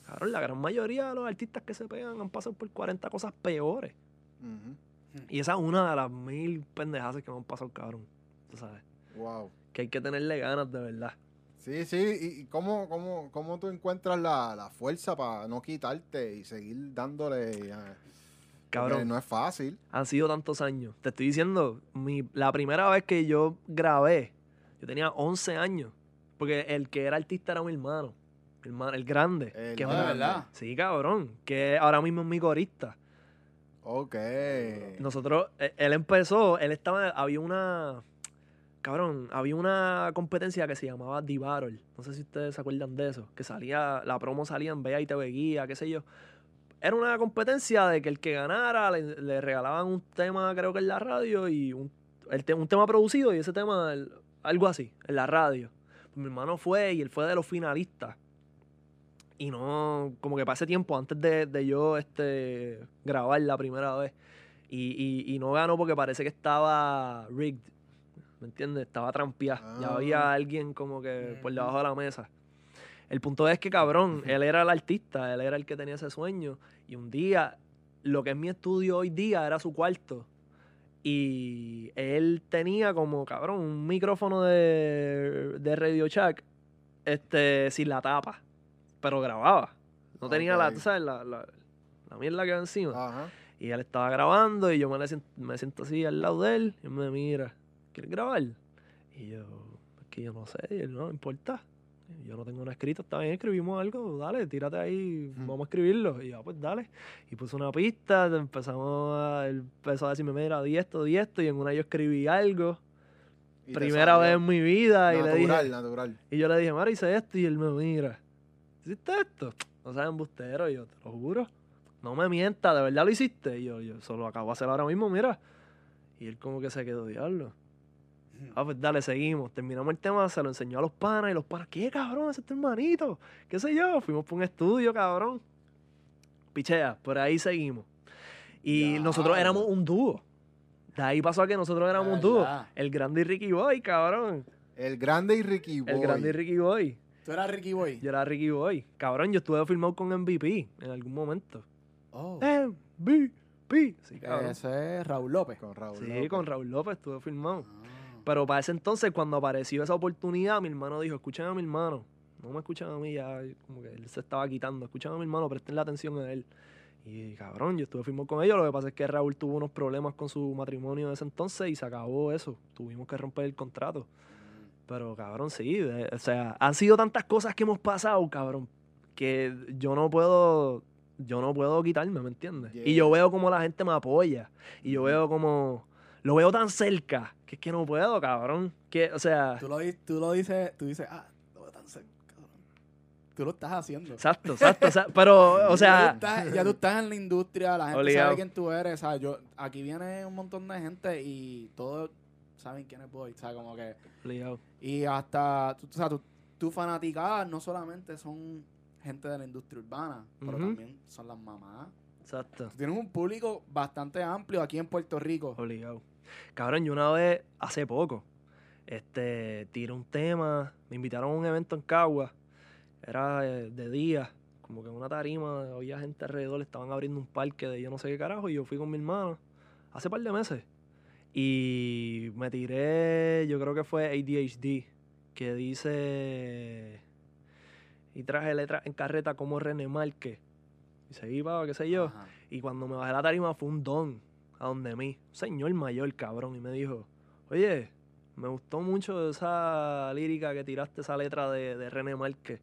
Cabrón, la gran mayoría de los artistas que se pegan han pasado por 40 cosas peores. Ujú. Y esa es una de las mil pendejadas que me han pasado, cabrón. Tú sabes. Wow. Que hay que tenerle ganas de verdad. Sí, sí, y, y cómo, cómo, cómo tú encuentras la, la fuerza para no quitarte y seguir dándole. Porque Cabrón. No es fácil. Han sido tantos años. Te estoy diciendo, mi, la primera vez que yo grabé, yo tenía 11 años. Porque el que era artista era mi hermano. Mi hermano, el grande. El que es Ah, un- ¿de verdad? Sí, cabrón. Que ahora mismo es mi corista. Ok. Nosotros, eh, él empezó, él estaba, había una, cabrón, había una competencia que se llamaba Divarol. No sé si ustedes se acuerdan de eso. Que salía, la promo salía en Bea y TV Guía, qué sé yo. Era una competencia de que el que ganara le, le regalaban un tema, creo que en la radio, y un, el te- un tema producido y ese tema, el- algo así, en la radio. mi hermano fue y él fue de los finalistas. Y no, como que para ese tiempo, antes de, de yo este, grabar la primera vez. Y, y- y no ganó porque parece que estaba rigged. ¿Me entiendes? Estaba trampeado. Ya Ah. había alguien como que por debajo de la mesa. El punto es que, cabrón, él era el artista, él era el que tenía ese sueño. Y un día, lo que es mi estudio hoy día era su cuarto. Y él tenía como, cabrón, un micrófono de, de Radio Shack este, sin la tapa. Pero grababa. No tenía la, sabes, la, la, la mierda que va encima. Ajá. Y él estaba grabando y yo me, le me siento así al lado de él y él me mira, ¿quieres grabar? Y yo, es que yo no sé, y él, no, no importa. Yo no tengo nada escrito, está bien, escribimos algo, dale, tírate ahí, vamos a escribirlo. Y yo, "Ah, pues dale. Y puse una pista, empezamos a, él empezó a decirme, mira, di esto, di esto, y en una yo escribí algo, primera vez en mi vida, y le Natural, dije, natural. y yo le dije, Mara, hice esto. Y él me mira. ¿Hiciste esto? No sabes embustero. Y yo, te lo juro. No me mientas, ¿de verdad lo hiciste? Y yo, yo solo acabo de hacer ahora mismo, mira. Y él como que se quedó, diablo. Ah, pues dale, seguimos. Terminamos el tema, se lo enseñó a los panas. Y los panas, ¿qué cabrón? Ese es tu hermanito. ¿Qué sé yo? Fuimos por un estudio, cabrón. Pichea, por ahí seguimos. Y nosotros éramos un dúo. De ahí pasó a que nosotros éramos un dúo. El grande y Ricky Boy, cabrón. El grande y Ricky Boy. El grande y Ricky Boy. ¿Tú eras Ricky Boy? Yo era Ricky Boy. Cabrón, yo estuve filmado con MVP en algún momento. Oh. MVP. Sí, cabrón. Ese es Raúl López. Con Raúl. Sí, López. con Raúl López estuve filmado. Ah. Pero para ese entonces, cuando apareció esa oportunidad, mi hermano dijo, escuchen a mi hermano. No me escuchan a mí ya, como que él se estaba quitando. Escuchen a mi hermano, presten la atención a él. Y cabrón, yo estuve filmado con ellos. Lo que pasa es que Raúl tuvo unos problemas con su matrimonio de ese entonces y se acabó eso. Tuvimos que romper el contrato. Pero cabrón, sí. de- o sea, han sido tantas cosas que hemos pasado, cabrón, que yo no puedo, yo no puedo quitarme, ¿me entiendes? Y yo veo como la gente me apoya. Y yo veo como, lo veo tan cerca, que es que no puedo, cabrón. Que, o sea, Tú lo, tú lo dices, tú dices, ah, lo veo tan cerca, cabrón. Tú lo estás haciendo. exacto, exacto. o sea, pero, o ya, tú sea, estás, ya tú estás en la industria, la gente Obligado. sabe quién tú eres, ¿sabes? Yo, aquí viene un montón de gente y todos saben quién es Boy, ¿sabes? Como que... obligado. Y hasta, tú, o sea, tu, tu fanaticada no solamente son gente de la industria urbana, pero también son las mamás. exacto. Tienes un público bastante amplio aquí en Puerto Rico. Obligado. Cabrón, yo una vez, hace poco, este, tiré un tema, me invitaron a un evento en Cagua, era eh, de día, como que en una tarima, había gente alrededor, estaban abriendo un parque de yo no sé qué carajo, y yo fui con mi hermano, hace par de meses, y me tiré, yo creo que fue ADHD, que dice, y traje letras en carreta como René Márquez, y se iba, qué sé yo, Ajá. y cuando me bajé la tarima fue un don a donde mí, un señor mayor, cabrón, y me dijo, oye, me gustó mucho esa lírica que tiraste, esa letra de, de René Márquez.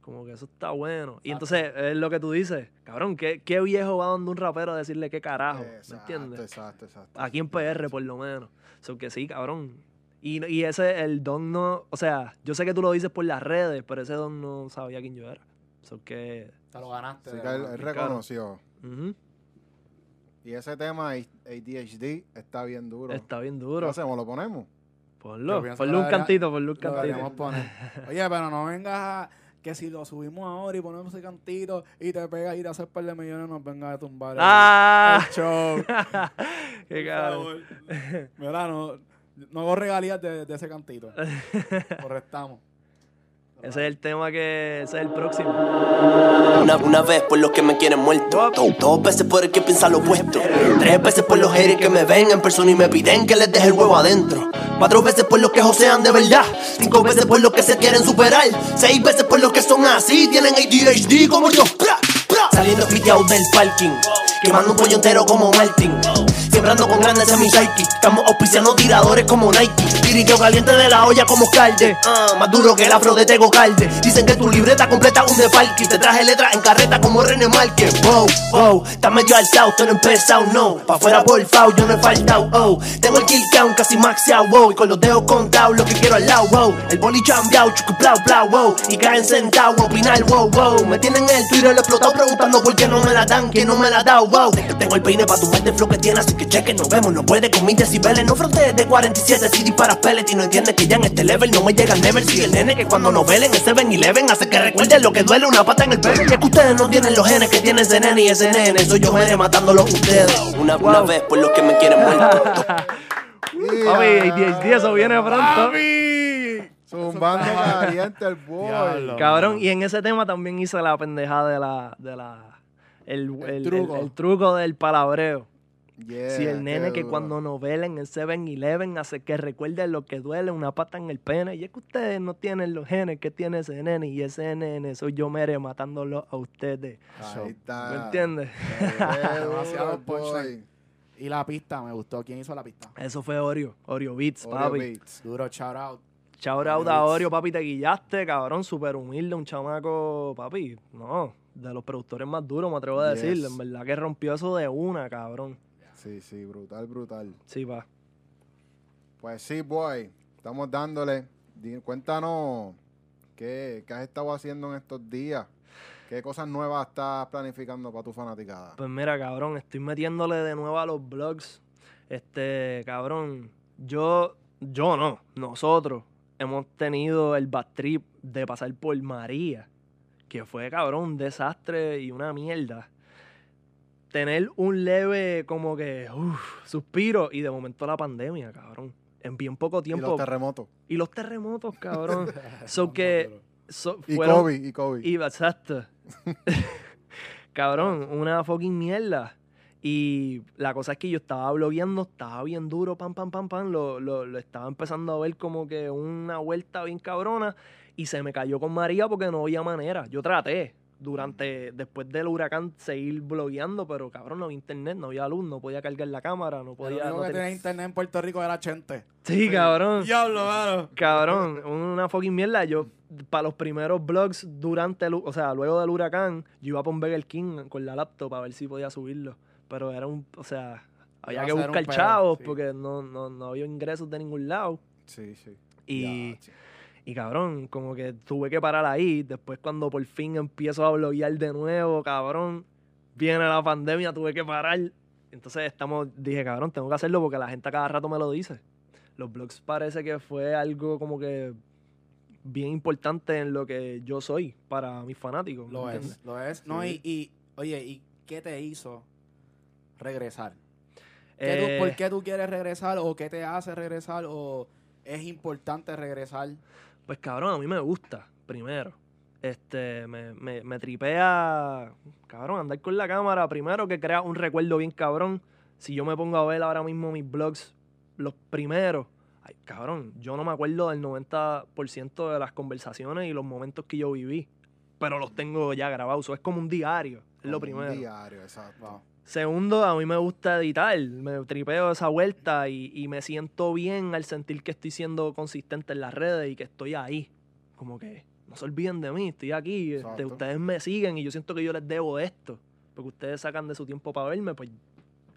Como que eso está bueno. Y entonces es lo que tú dices, cabrón, ¿qué, qué viejo va donde un rapero a decirle qué carajo? ¿Me Exacto, entiendes? exacto, exacto. Aquí en PR, por lo menos. So que sí, cabrón. Y, y ese, el don no, o sea, yo sé que tú lo dices por las redes, pero ese don no sabía quién yo era. So que, Te lo ganaste. Así que él, reconoció. ujú, Y ese tema, ADHD, está bien duro. está bien ¿Qué duro. hacemos? ¿Lo ponemos? Ponlo, ponle un cantito, ponle un Lo cantito. poner. Oye, pero no vengas a que si lo subimos ahora y ponemos ese cantito y te pegas y te haces par de millones, nos vengas a tumbar el- ¡Ah! el show. Qué cabrón. Mira, no, no hago regalías de, de ese cantito. Lo restamos. Ese es el tema que. Ese es el próximo. Una, una vez por los que me quieren muerto. Do- dos veces por el que piensa lo opuesto. Tres veces por los haters que me ven en persona y me piden que les deje el huevo adentro. Cuatro veces por los que josean de verdad. Cinco veces por los que se quieren superar. Seis veces por los que son así. Tienen ADHD como yo. Saliendo piteados del parking. Quemando un pollo entero como Martin. Sembrando con grandes en mi psyche. Estamos auspiciando tiradores como Nike. Tiriteo caliente de la olla como calde. Ah, más duro que el afro de Tego Calde. Dicen que tu libreta completa un defalque. Te traje letras en carreta como René Márquez. Wow, wow. Está medio alzado, esto no empezado, no. Pa' fuera por foul, yo no he faltado, oh. Tengo el kill count casi maxeado, wow. Y con los dedos contados, lo que quiero al lado, wow. El boli chambeado, chucu blau, blau, wow. Y caen sentados, opinar, wow, wow. Me tienen en el Twitter lo explotado preguntando por qué no me la dan, que no me la da, wow. Tengo el peine pa' tumbarte el flow que tiene, así que cheque, nos vemos. No puede con mis decibeles, no frontees de 47 si disparas pellet y no entiendes que ya en este level no me llega el never. Si el nene que cuando nos velen ese 7-Eleven hace que recuerden lo que duele una pata en el pelo. Y es que ustedes no tienen los genes que tiene ese nene y ese nene. Soy yo genes matándolos ustedes. Una, una vez por los que me quieren muerto. Papi, 10 días, eso viene pronto. Zumbando caliente el boy. Diablo. Cabrón, y en ese tema también hice la pendejada de la. De la el, el- el- truco. el truco del palabreo. Yeah, si el nene que duro. cuando nos velen en 7-Eleven hace que recuerde lo que duele una pata en el pene. Y es que ustedes no tienen los genes que tiene ese nene. Y ese nene soy yo, mere, matándolo a ustedes. Ahí está. ¿Me entiendes? Demasiado el. Y la pista, me gustó. ¿Quién hizo la pista? Eso fue Oreo. Oreo Beats, Oreo papi. Beats. Duro, shout out. Shout out a Oreo, papi, te guillaste, cabrón, súper humilde, un chamaco, papi, no, de los productores más duros, me atrevo a Yes. decir, en verdad que rompió eso de una, cabrón. Sí, sí, brutal, brutal. Sí, va. Pues sí, boy. Estamos dándole. Cuéntanos qué, qué has estado haciendo en estos días. ¿Qué cosas nuevas estás planificando para tu fanaticada? Pues mira, cabrón, estoy metiéndole de nuevo a los blogs. Este, cabrón, yo, yo no, nosotros hemos tenido el bad trip de pasar por María, que fue, cabrón, un desastre y una mierda. Tener un leve, como que, suspiro y de momento la pandemia, cabrón. En bien poco Y tiempo. los terremotos. Y los terremotos, cabrón. so que. so- Y fueron- Kobe, y Kobe. y exacto. Cabrón, una fucking mierda. Y la cosa es que yo estaba blogueando, estaba bien duro, pam, pam, pam, pam. Lo, lo, lo estaba empezando a ver como que una vuelta bien cabrona. Y se me cayó con María porque no había manera. Yo traté durante, después del huracán, seguir blogueando, pero cabrón, no había internet, no había luz, no podía cargar la cámara, no podía. único no que tenía- internet en Puerto Rico era Chente. Sí, cabrón. Diablo, mano. Cabrón, una fucking mierda. Yo, para los primeros vlogs durante el, o sea, luego del huracán, yo iba a poner Burger King con la laptop a ver si podía subirlo. Pero era un, o sea, había que buscar pedo, chavos sí. porque no, no, no había ingresos de ningún lado. Sí, sí. Y, Ya. Y cabrón, como que tuve que parar ahí. Después cuando por fin empiezo a bloguear de nuevo, cabrón, viene la pandemia, tuve que parar. Entonces estamos, dije, cabrón, tengo que hacerlo porque la gente a cada rato me lo dice. Los blogs parece que fue algo como que bien importante en lo que yo soy para mis fanáticos. ¿me Lo es, lo es. No, Sí. y, y, oye, ¿y qué te hizo regresar? ¿Qué tú- Eh, ¿Por qué tú quieres regresar? ¿O qué te hace regresar? ¿O es importante regresar? Pues cabrón, a mí me gusta, primero. Este, me, me, me tripea, cabrón, andar con la cámara. Primero que crea un recuerdo bien cabrón. Si yo me pongo a ver ahora mismo mis blogs, los primeros, ay, cabrón, yo no me acuerdo del 90% de las conversaciones y los momentos que yo viví. Pero los tengo ya grabados. Eso es como un diario, es lo Como un primero. diario, exacto. Segundo, a mí me gusta editar, me tripeo esa vuelta y, y me siento bien al sentir que estoy siendo consistente en las redes y que estoy ahí. Como que no se olviden de mí, estoy aquí, este, ustedes me siguen y yo siento que yo les debo esto. Porque ustedes sacan de su tiempo para verme, pues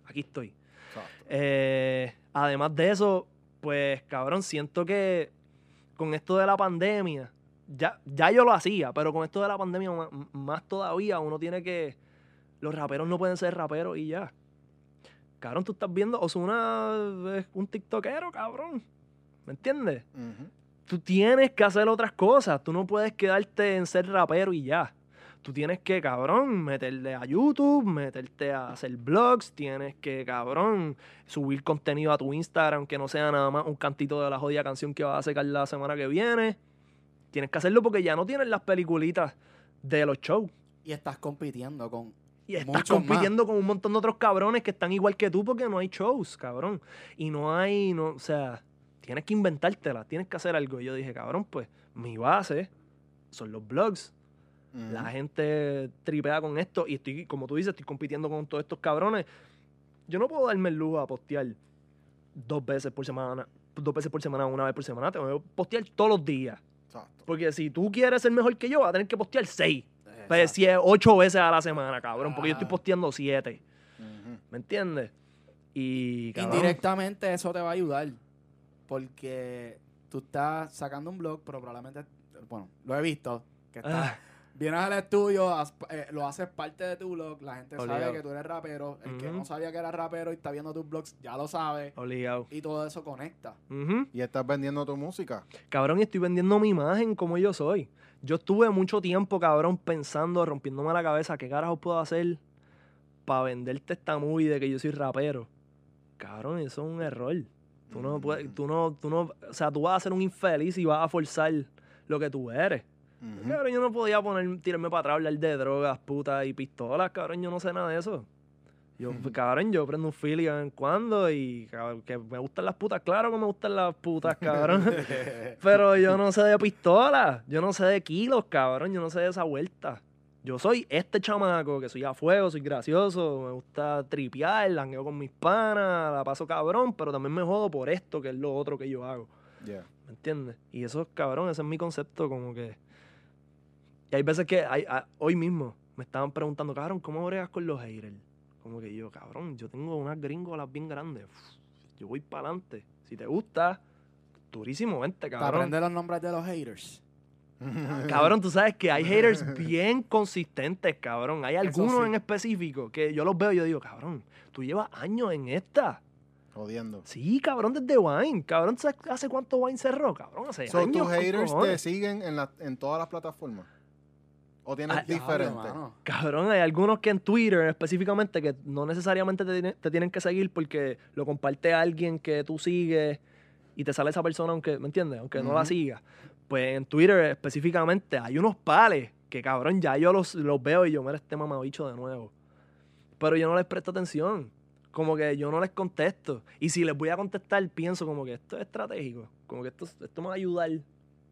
aquí estoy. Eh, además de eso, pues cabrón, siento que con esto de la pandemia, ya, ya yo lo hacía, pero con esto de la pandemia más, todavía uno tiene que... Los raperos no pueden ser raperos y ya. Cabrón, tú estás viendo, Osuna es un tiktokero, cabrón. ¿Me entiendes? Tú tienes que hacer otras cosas. Tú no puedes quedarte en ser rapero y ya. Tú tienes que, cabrón, meterle a YouTube, meterte a hacer blogs, tienes que, cabrón, subir contenido a tu Instagram que no sea nada más un cantito de la jodida canción que vas a sacar la semana que viene. Tienes que hacerlo porque ya no tienes las peliculitas de los shows. Y estás compitiendo con. Y estás compitiendo con un montón de otros cabrones que están igual que tú porque no hay shows, cabrón. Y no hay, no, o sea, tienes que inventártela, tienes que hacer algo. Y yo dije, cabrón, pues mi base son los blogs. Ujú. La gente tripea con esto y estoy, como tú dices, estoy compitiendo con todos estos cabrones. Yo no puedo darme el lujo a postear dos veces por semana, dos veces por semana, una vez por semana. Tengo que postear todos los días. Exacto. Porque si tú quieres ser mejor que yo, vas a tener que postear seis. Pues, si ocho veces a la semana, cabrón. Porque yo estoy posteando siete. ¿Me entiendes? Y. cabrón, Indirectamente eso te va a ayudar. Porque tú estás sacando un blog, pero probablemente. Bueno, lo he visto. Que estás Ah, Vienes al estudio, eh, lo haces parte de tu blog, la gente Obligado. sabe que tú eres rapero, el que no sabía que era rapero y está viendo tus blogs ya lo sabe obligado. y todo eso conecta. Y estás vendiendo tu música. Cabrón, y estoy vendiendo mi imagen como yo soy. Yo estuve mucho tiempo, cabrón, pensando, rompiéndome la cabeza, ¿qué carajo puedo hacer para venderte esta movie de que yo soy rapero? Cabrón, eso es un error. Tú no puedes, tú no, tú no, o sea, tú vas a ser un infeliz y vas a forzar lo que tú eres. Cabrón, yo no podía poner, tirarme para atrás, hablar de drogas, putas y pistolas, cabrón, yo no sé nada de eso. Yo, pues, cabrón, yo prendo un fili de vez en cuando y cabrón, que me gustan las putas, claro que me gustan las putas, cabrón. Pero yo no sé de pistolas, yo no sé de kilos, cabrón, yo no sé de esa vuelta. Yo soy este chamaco que soy a fuego, soy gracioso, me gusta tripear, langueo con mis panas, la paso cabrón, pero también me jodo por esto, que es lo otro que yo hago. Yeah. ¿Me entiendes? Y eso es cabrón, ese es mi concepto, como que. Y hay veces que hay, a- hoy mismo me estaban preguntando, cabrón, ¿cómo bregas con los haters? Como que yo, cabrón, yo tengo unas gringolas bien grandes. Uf, yo voy para adelante. Si te gusta, durísimo, vente, Te cabrón. aprende los nombres de los haters. Cabrón, tú sabes que hay haters bien consistentes, cabrón. Hay algunos sí. en específico que yo los veo y yo digo, cabrón, tú llevas años en esta. Jodiendo. Sí, cabrón, desde Wine. Cabrón, ¿sabes hace cuánto Wine cerró? Cabrón, hace So, años. ¿Tus haters te siguen en, la, en todas las plataformas? ¿O tienes Ah, mano. Cabrón, hay algunos que en Twitter específicamente que no necesariamente te, tiene- te tienen que seguir porque lo comparte alguien que tú sigues y te sale esa persona aunque, ¿me entiendes? Aunque no la sigas. Pues en Twitter específicamente hay unos pales que cabrón ya yo los, los veo y yo, mira este mamabicho de nuevo. Pero yo no les presto atención. Como que yo no les contesto. Y si les voy a contestar, pienso como que esto es estratégico. Como que esto, esto me va a ayudar.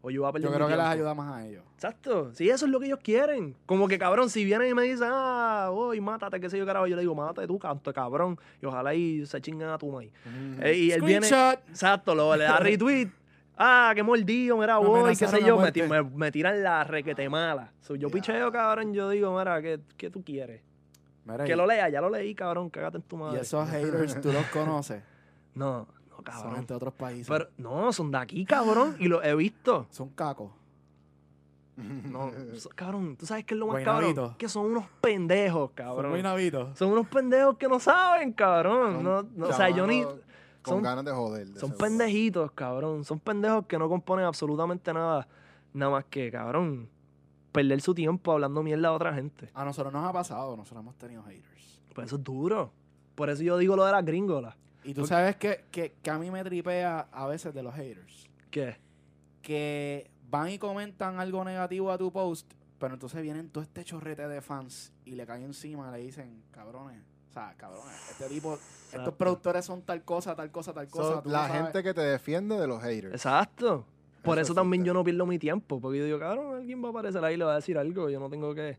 O yo voy a perder Yo mi creo que tiempo. ayuda más a ellos. Exacto. Sí, eso es lo que ellos quieren. Como que, cabrón, si vienen y me dicen, ah, uy, mátate, qué sé yo, carajo, yo le digo, mátate tú, canto, cabrón. Y ojalá y se chingan a tu maíz. Ujú. Eh, y él viene, exacto, lo, le da retweet. Ah, qué mordido, mira, voy, qué sé yo, me, me, me tiran la requete mala. So, yo Ya. picheo, cabrón, yo digo, mira, ¿qué, qué tú quieres? Mira, Que y- lo lea, ya lo leí, cabrón, cágate en tu y madre. esos haters, tú los conoces. No, no, Son cabrón. de otros países. Pero, no, son de aquí, cabrón, y los he visto. Son cacos. No, so- cabrón, ¿tú sabes qué es lo más Guaynabito. cabrón? Que son unos pendejos, Son cabrón. muy navitos. Son unos pendejos que no saben, cabrón. Son No, no, o sea, yo ni. Con son- ganas de joder. de Son seguro. pendejitos, cabrón. Son pendejos que no componen absolutamente nada. Nada más que, cabrón, perder su tiempo hablando mierda a otra gente. A nosotros nos ha pasado, nosotros hemos tenido haters. Pues eso es duro. Por eso yo digo lo de las gringolas. Y tú sabes que, que, que a mí me tripea a veces de los haters. ¿Qué? Que van y comentan algo negativo a tu post, pero entonces vienen todo este chorrete de fans y le caen encima, le dicen, cabrones. O sea, cabrones, este tipo, estos productores son tal cosa, tal cosa, tal cosa. So, tú la gente que te defiende de los haters. Exacto. Por Eso eso, también yo no pierdo mi tiempo. Porque yo digo, cabrón, alguien va a aparecer ahí y le va a decir algo. Yo no tengo que.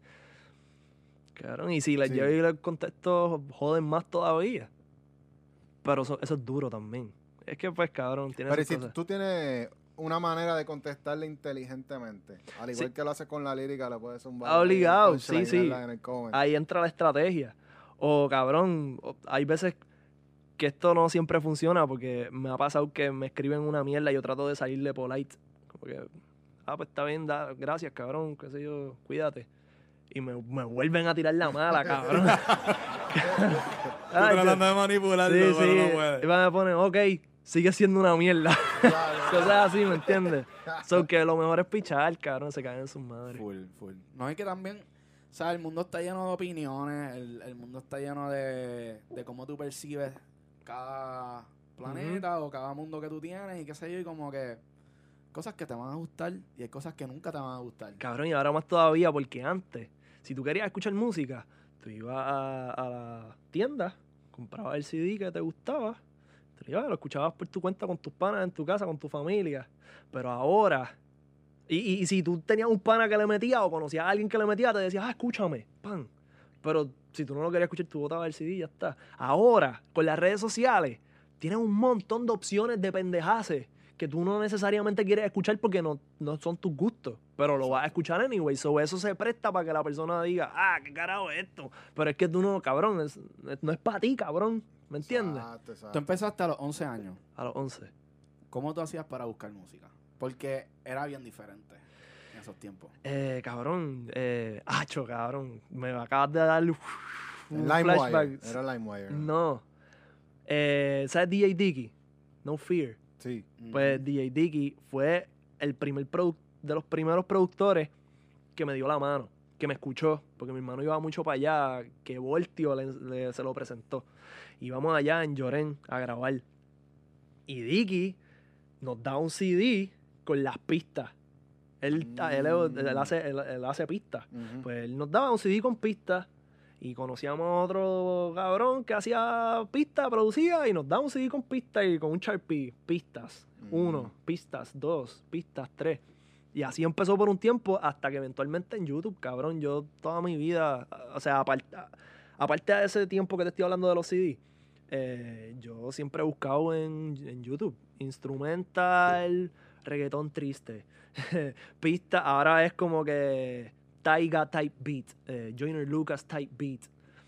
Cabrón, y si les Sí. llevo y les contesto, joden más todavía. Pero eso, eso es duro también. Es que, pues, cabrón, tiene Pero si cosas. tú tienes una manera de contestarle inteligentemente, al igual Sí. que lo haces con la lírica, le puedes zumbar. Ah, obligado, un sí, sí. en ahí entra la estrategia. O cabrón, hay veces que esto no siempre funciona porque me ha pasado que me escriben una mierda y yo trato de salirle polite. Como que, ah, pues está bien, da, gracias, cabrón, qué sé yo, cuídate. Y me, me vuelven a tirar la mala, cabrón. Ay, tratando de manipularlo, sí, pero sí. no. Y me ponen, ok, sigue siendo una mierda. Claro. Cosas así, ¿me entiendes? So que lo mejor es pichar, cabrón, se caen en sus madres. Full, full. No es que también, o sea, el mundo está lleno de opiniones, el, el mundo está lleno de, de cómo tú percibes cada planeta o cada mundo que tú tienes y qué sé yo, y como que cosas que te van a gustar y hay cosas que nunca te van a gustar. Cabrón, y ahora más todavía, porque antes, si tú querías escuchar música, tú ibas a, a la tienda, comprabas el CD que te gustaba, te llevabas, lo escuchabas por tu cuenta con tus panas en tu casa, con tu familia. Pero ahora, y, y- si tú tenías un pana que le metía o conocías a alguien que le metía, te decía, ah, escúchame, pan. Pero si tú no lo querías escuchar, tú botabas el CD y ya está. Ahora, con las redes sociales, tienes un montón de opciones de pendejaces que tú no necesariamente quieres escuchar porque no, no son tus gustos, pero lo vas a escuchar anyway. So eso se presta para que la persona diga, ah, qué carajo es esto. Pero es que tú no, cabrón, es- no es para ti, cabrón. ¿Me entiendes? Exacto, Tú exacto. empezaste a los 11 años. A los 11. ¿Cómo tú hacías para buscar música? Porque era bien diferente en esos tiempos. Eh, cabrón, eh, acho, cabrón. Me acabas de dar un LimeWire. flashback. Era LimeWire. No. Eh, ¿Sabes DJ Dicky? No Fear. Sí. Pues DJ Dicky fue el primer produ- de los primeros productores que me dio la mano, que me escuchó, porque mi hermano iba mucho para allá, que Voltio le- le- se lo presentó. Íbamos allá en Llorén a grabar. Y Dicky nos da un CD con las pistas. Él, él- él- él hace, él- él hace pistas. Pues él nos daba un CD con pistas y conocíamos a otro cabrón que hacía pistas, producía y nos daba un CD con pistas y con un Sharpie, pistas, Mm. uno, pistas, dos, pistas, tres. Y así empezó por un tiempo hasta que eventualmente en YouTube, cabrón, yo toda mi vida, o sea, aparte, aparte de ese tiempo que te estoy hablando de los CD, eh, yo siempre he buscado en, en YouTube instrumental, reggaetón triste, pista, ahora es como que Taiga type beat, eh, Joyner Lucas type beat,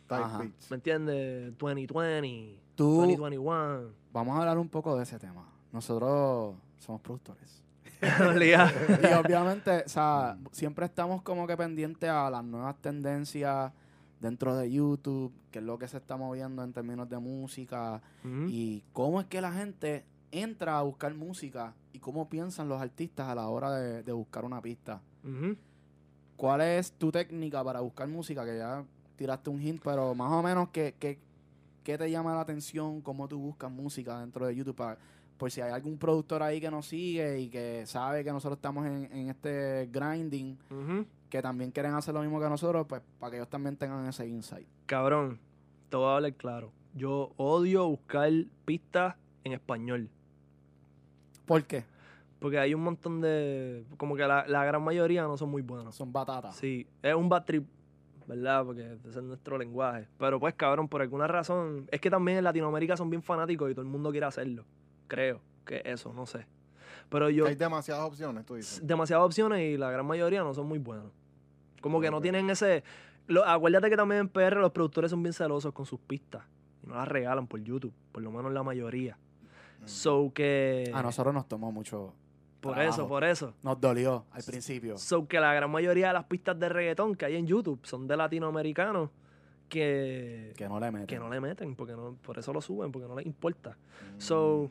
Type Ajá. beats. ¿me entiendes? 2020, Tú, 2021. vamos a hablar un poco de ese tema. Nosotros somos productores. Y obviamente, o sea, siempre estamos como que pendientes a las nuevas tendencias dentro de YouTube, qué es lo que se está moviendo en términos de música Ujú. y cómo es que la gente entra a buscar música y cómo piensan los artistas a la hora de, de buscar una pista. Ujú. ¿Cuál es tu técnica para buscar música? Que ya tiraste un hint, pero más o menos, ¿qué, qué, qué te llama la atención? ¿Cómo tú buscas música dentro de YouTube? Para, por si hay algún productor ahí que nos sigue y que sabe que nosotros estamos en, en este grinding, que también quieren hacer lo mismo que nosotros, pues para que ellos también tengan ese insight. Cabrón, te voy a hablar claro. Yo odio buscar pistas en español. ¿Por qué? Porque hay un montón de. Como que la, la gran mayoría no son muy buenos. Son batatas. Sí, es un bad trip, ¿verdad? Porque ese es nuestro lenguaje. Pero pues, cabrón, por alguna razón. Es que también en Latinoamérica son bien fanáticos y todo el mundo quiere hacerlo. Creo que eso, no sé. Pero yo. Hay demasiadas opciones, tú dices. demasiadas opciones y la gran mayoría no son muy buenos. Como que no tienen ese... lo- acuérdate que también en PR los productores son bien celosos con sus pistas. Y no las regalan por YouTube, por lo menos la mayoría. Mm. So que... A nosotros nos tomó mucho. Por trabajo. eso, por eso. Nos dolió al principio. So que la gran mayoría de las pistas de reggaetón que hay en YouTube son de latinoamericanos que, Que no le meten. que no le meten, porque no, por eso lo suben, porque no les importa. Mm. So,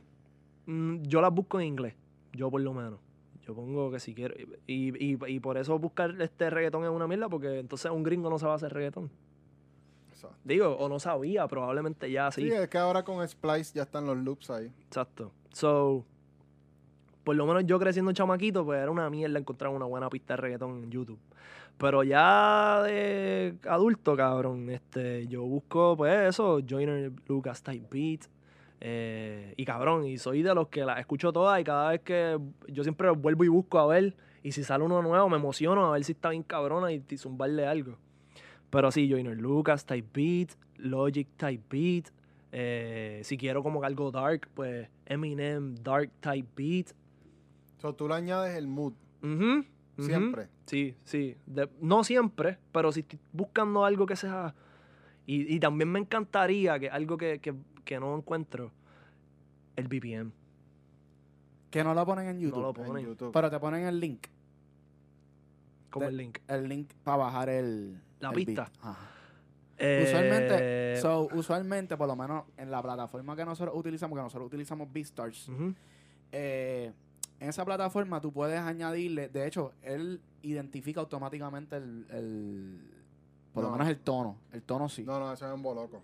mm, yo las busco en inglés, yo por lo menos. Yo pongo que si quiero. Y, y, y por eso buscar este reggaetón es una mierda, porque entonces un gringo no sabe hacer reggaetón. Exacto. Digo, o no sabía, probablemente ya sí. Sí, es que ahora con Splice ya están los loops ahí. Exacto. So, por lo menos yo creciendo chamaquito, pues era una mierda encontrar una buena pista de reggaetón en YouTube. Pero ya de adulto, cabrón, este, yo busco, pues eso, Joyner Lucas Type Beat. eh, y cabrón, y soy de los que las escucho todas y cada vez que yo siempre vuelvo y busco a ver. Y si sale uno nuevo, me emociono a ver si está bien cabrona y, y zumbarle algo. Pero sí, Joyner Lucas Type Beat, Logic Type Beat. eh, si quiero como algo dark, pues Eminem Dark Type Beat. So, tú le añades el mood siempre. Sí, sí. De- no siempre, pero si estoy buscando algo que sea. Y, y también me encantaría que algo que, que- que no encuentro, el BPM. Que no lo ponen en YouTube. No lo en ponen. YouTube. Pero te ponen el link. Como De- el link. El link para bajar el. La el pista. beat. Ajá. Eh, Usualmente, so, usualmente, por lo menos en la plataforma que nosotros utilizamos, que nosotros utilizamos BeatStars, eh, en esa plataforma tú puedes añadirle, de hecho, él identifica automáticamente el, el- por lo No. menos el tono, el tono sí. No, no, eso es un boloco.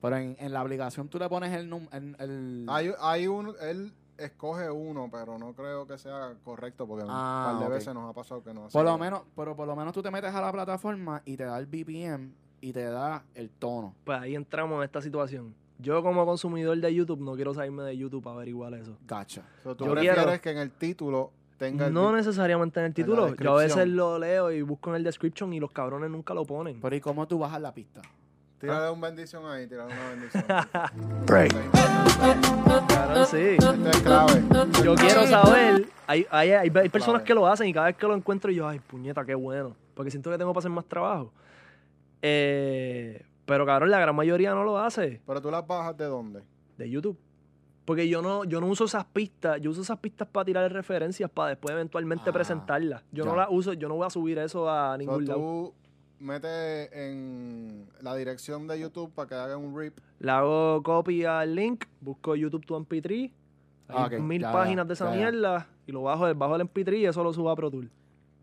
Pero en, en la aplicación tú le pones el num- el, el- Hay, hay un, él escoge uno, pero no creo que sea correcto porque Ah, un par de veces nos ha pasado que no hace. por lo menos, pero por lo menos tú te metes a la plataforma y te da el BPM y te da el tono. Pues ahí entramos en esta situación. Yo como consumidor de YouTube no quiero salirme de YouTube para averiguar eso. Gacha. So, tú yo prefieres quiero- que en el título tenga el No necesariamente en el título. Yo a veces lo leo y busco en el description y los cabrones nunca lo ponen. Pero ¿y cómo tú bajas la pista? Tírale una bendición ahí, tírale una bendición. Break. Cabrón, sí. Este es clave. Yo quiero saber. Hay, hay, hay, hay personas Clave. que lo hacen y cada vez que lo encuentro yo, ay, puñeta, qué bueno. Porque siento que tengo para hacer más trabajo. Eh, pero cabrón, la gran mayoría no lo hace Pero tú las bajas de dónde? de YouTube. Porque yo no, yo no uso esas pistas, yo uso esas pistas para tirar referencias para después eventualmente Ah, presentarlas. Yo no las uso, yo no voy a subir eso a So, ningún lado. tú metes en la dirección de YouTube para que haga un rip. Le hago copy al link, busco YouTube to MP3, hay Ah, mil ya, páginas de esa ya. mierda y lo bajo, bajo el MP3 y eso lo subo a Pro Tool.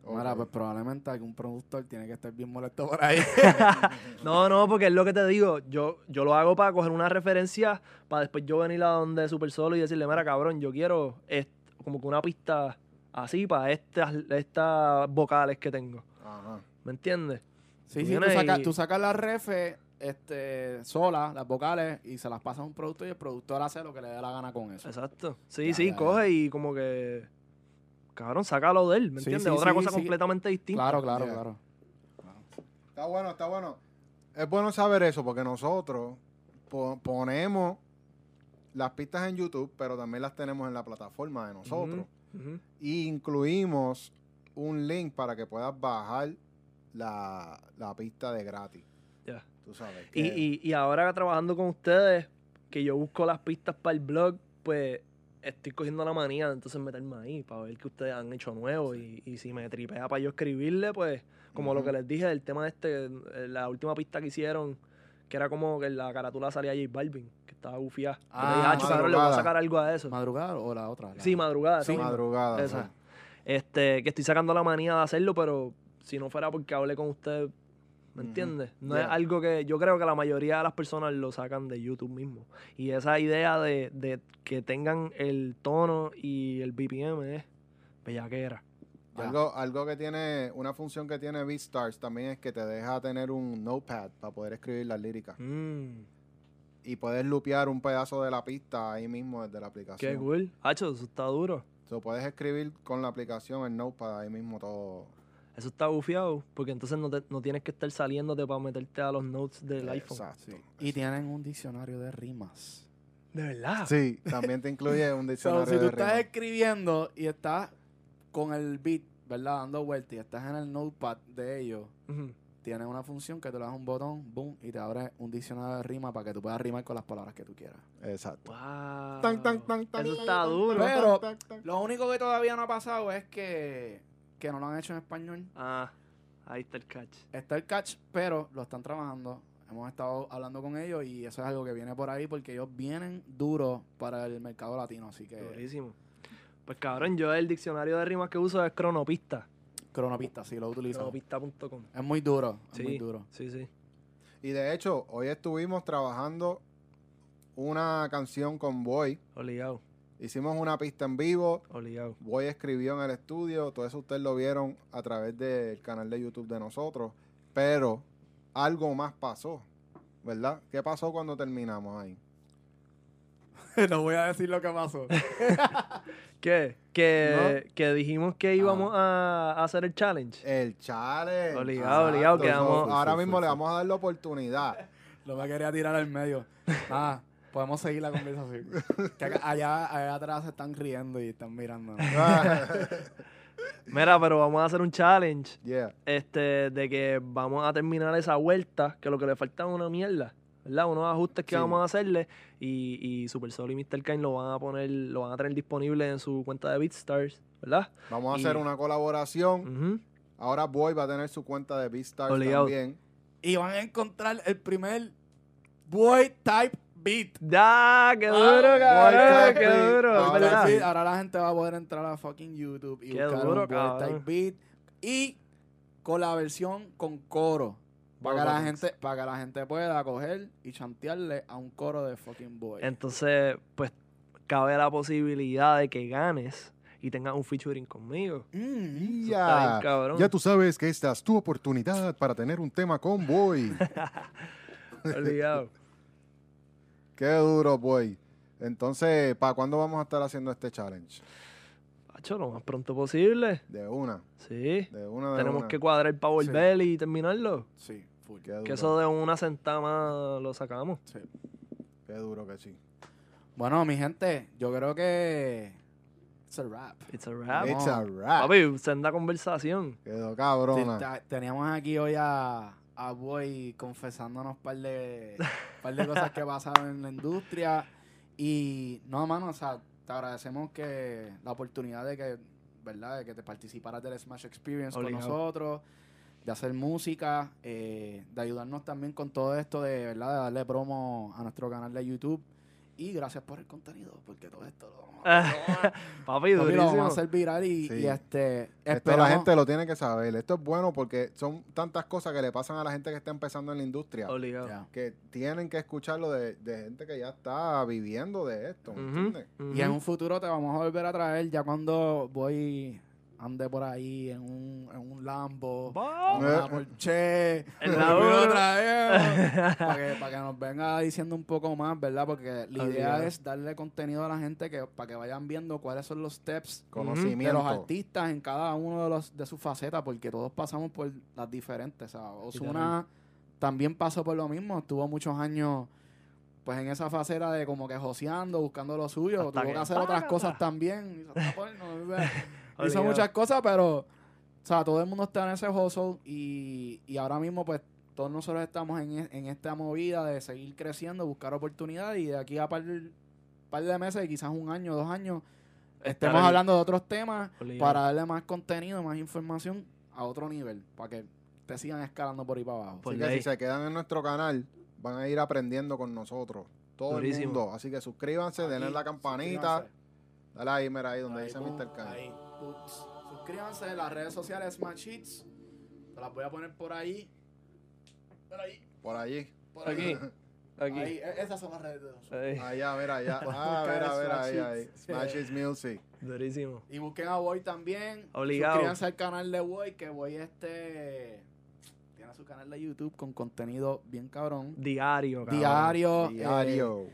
Mira, pues probablemente algún productor tiene que estar bien molesto por ahí. No, no, porque es lo que te digo. Yo, yo lo hago para coger una referencia, para después yo venir a donde Super Solo y decirle, mira, cabrón, yo quiero como que una pista así para estas, estas vocales que tengo. Ajá. ¿Me entiendes? Sí, Tú sí, tú sacas, y- tú sacas las refes este, solas, las vocales, y se las pasas a un productor y el productor hace lo que le dé la gana con eso. Exacto. Sí, Ya, sí, ya, coge y como que... Cabrón, sácalo de él, ¿me entiendes? sí, Otra sí, cosa sí. completamente distinta. Claro, claro, Yeah. claro. Está bueno, está bueno. Es bueno saber eso porque nosotros po- ponemos las pistas en YouTube, pero también las tenemos en la plataforma de nosotros. Ujú. Y incluimos un link para que puedas bajar la, la pista de gratis. Ya. Tú sabes. Y, que- y, y ahora trabajando con ustedes, que yo busco las pistas para el blog, pues estoy cogiendo la manía de entonces meterme ahí para ver qué ustedes han hecho nuevo. Y, y si me tripea para yo escribirle, pues, como lo que les dije, el tema de este, la última pista que hicieron, que era como que en la carátula salía J Balvin, que estaba bufiada. Ah, Ah, le voy a sacar algo a eso. ¿Madrugada o la otra? La- Sí, madrugada. Sí, madrugada. Esa. sí. Este, que estoy sacando la manía de hacerlo, pero si no fuera porque hablé con usted, ¿me entiendes? No Yeah. es algo que yo creo que la mayoría de las personas lo sacan de YouTube mismo. Y esa idea de, de que tengan el tono y el BPM es bellaquera. Algo, algo que tiene, una función que tiene BeatStars también es que te deja tener un notepad para poder escribir las líricas. Mm, Y puedes lupear un pedazo de la pista ahí mismo desde la aplicación. qué cool. Hacho, eso está duro. So, puedes escribir con la aplicación el notepad ahí mismo todo. Eso está bufiado, porque entonces no, te- no tienes que estar saliéndote para meterte a los notes del iPhone. Exacto. Sí. Y tienen un diccionario de rimas. De verdad. Sí, también te incluye un So, diccionario si tú de estás rimas. escribiendo y estás con el beat, ¿verdad? Dando vueltas y estás en el notepad de ellos, tienen una función que tú le das un botón, boom, y te abre un diccionario de rima para que tú puedas rimar con las palabras que tú quieras. Exacto. Wow. Tan, tan, tan, tan, Eso está duro. tan, Pero- tan, tan. Lo único que todavía no ha pasado es que, que no lo han hecho en español. Ah, ahí está el catch. Está el catch, pero lo están trabajando. Hemos estado hablando con ellos y eso es algo que viene por ahí porque ellos vienen duros para el mercado latino. Así que, Durísimo. Pues cabrón, yo el diccionario de rimas que uso es Cronopista. cronopista, sí lo utilizo. Cronopista.com. Es muy duro, es Sí, muy duro. sí, sí. Y de hecho, hoy estuvimos trabajando una canción con Boy. Obligado, Hicimos una pista en vivo. obligado. Boy escribió en el estudio. Todo eso ustedes lo vieron a través del canal de YouTube de nosotros. Pero algo más pasó. ¿Verdad? ¿Qué pasó cuando terminamos ahí? no voy a decir lo que pasó. ¿Qué? Que, que dijimos que íbamos Ah. a, hacer el challenge. El challenge. Obligado, obligado, quedamos- ahora mismo le vamos a dar la oportunidad. Lo me quería tirar al medio. Ah, podemos seguir la conversación. Que allá, allá atrás se están riendo y están mirando. Mira, pero vamos a hacer un challenge. yeah. Este, de que vamos a terminar esa vuelta, que lo que le falta es una mierda. ¿Verdad? Unos ajustes que Sí. vamos a hacerle. Y, y Super Sol y Mr. Kane lo van a poner, lo van a tener disponible en su cuenta de BeatStars, ¿verdad? Vamos a Y- hacer una colaboración. Ahora Boy va a tener su cuenta de Obligado. también. y van a encontrar el primer boy type beat. Ya, qué Ah, duro, cabrón, qué duro, ah, verdad. beat. Ahora la gente va a poder entrar a fucking YouTube y Qué buscar duro, un type beat y con la versión con coro. Para que, la gente, para que la gente pueda coger y chantearle a un coro de fucking boy. Entonces, pues, cabe la posibilidad de que ganes y tengas un featuring conmigo. Mm. Ya, bien, ya tú sabes que esta es tu oportunidad para tener un tema con Boy. Obligado. Qué duro, Boy. Entonces, ¿para cuándo vamos a estar haciendo este challenge? Hacho, lo más pronto posible. De una, Sí. de una, de Tenemos una. que cuadrar para Sí. volver y terminarlo. Sí, full. Qué duro, Que eso de una sentada más lo sacamos. Sí. qué duro que sí. Bueno, mi gente, yo creo que it's a rap. It's a rap. It's a rap. Papi, senda conversación. Quedó cabrona. Te- te- Teníamos aquí hoy a, a Boy confesándonos un par de, par de cosas que pasaron en la industria. Y no, mano, o sea, te agradecemos que la oportunidad de que, ¿verdad? De que te participaras del Smash Experience Obligado. con nosotros, de hacer música, eh, de ayudarnos también con todo esto de, ¿verdad? De darle promo a nuestro canal de YouTube. Y gracias por el contenido, porque todo esto lo, Papi, Papi, lo vamos a hacer viral y, Sí. y este Esto la gente lo tiene que saber. Esto es bueno porque son tantas cosas que le pasan a la gente que está empezando en la industria que tienen que escucharlo de, de gente que ya está viviendo de esto. ¿me Ujú, entiendes? Y en un futuro te vamos a volver a traer ya cuando voy ande por ahí en un, en un Lambo, Va. en una Porsche, En la para que, nos venga diciendo un poco más, ¿verdad? Porque la idea es darle contenido a la gente que para que vayan viendo cuáles son los steps de Conocimiento. los artistas en cada uno de los de sus facetas, porque todos pasamos por las diferentes. O sea, Ozuna también pasó por lo mismo, estuvo muchos años pues en esa faceta de como que joseando, buscando lo suyo, Hasta tuvo que, que- hacer otras cosas también. Hizo, porno, hizo muchas cosas, pero o sea, todo el mundo está en ese hustle y, y ahora mismo pues todos nosotros estamos en, e- en esta movida de seguir creciendo, buscar oportunidades y de aquí a par, par de meses, quizás un año, dos años, estemos hablando de otros temas Obligado. para darle más contenido, más información a otro nivel, para que te sigan escalando por ahí para abajo. Por Así que si se quedan en nuestro canal, van a ir aprendiendo con nosotros. Todo Durísimo. el mundo. Así que suscríbanse, denle la campanita. Dale ahí, mira ahí donde Ahí, dice Mr. Khan. Puts. Suscríbanse en las redes sociales Smash Hits. Te las voy a poner por ahí. Por ahí. Por allí. Por Aquí. Aquí. Ahí, e- Esas son las redes de nosotros. Ahí. Allá, mira, allá. Ah, mira, mira, Smash ahí, ahí. Hits. Smash Hits Music. Durísimo. Y busquen a Boy también. Obligado. Suscríbanse al canal de Boy, que Boy este tiene su canal de YouTube con contenido bien cabrón. Diario, cabrón. Diario. eh, Diario.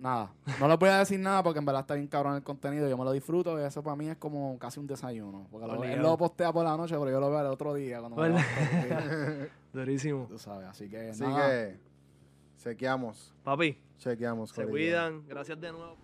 Nada. No les voy a decir nada porque en verdad está bien cabrón el contenido. Yo me lo disfruto y eso para mí es como casi un desayuno. Porque lo- él lo postea por la noche, pero yo lo veo el otro día cuando me. Durísimo. Tú sabes, así que Así nada. que chequeamos. Papi, Chequeamos. se cuidan. Gracias de nuevo.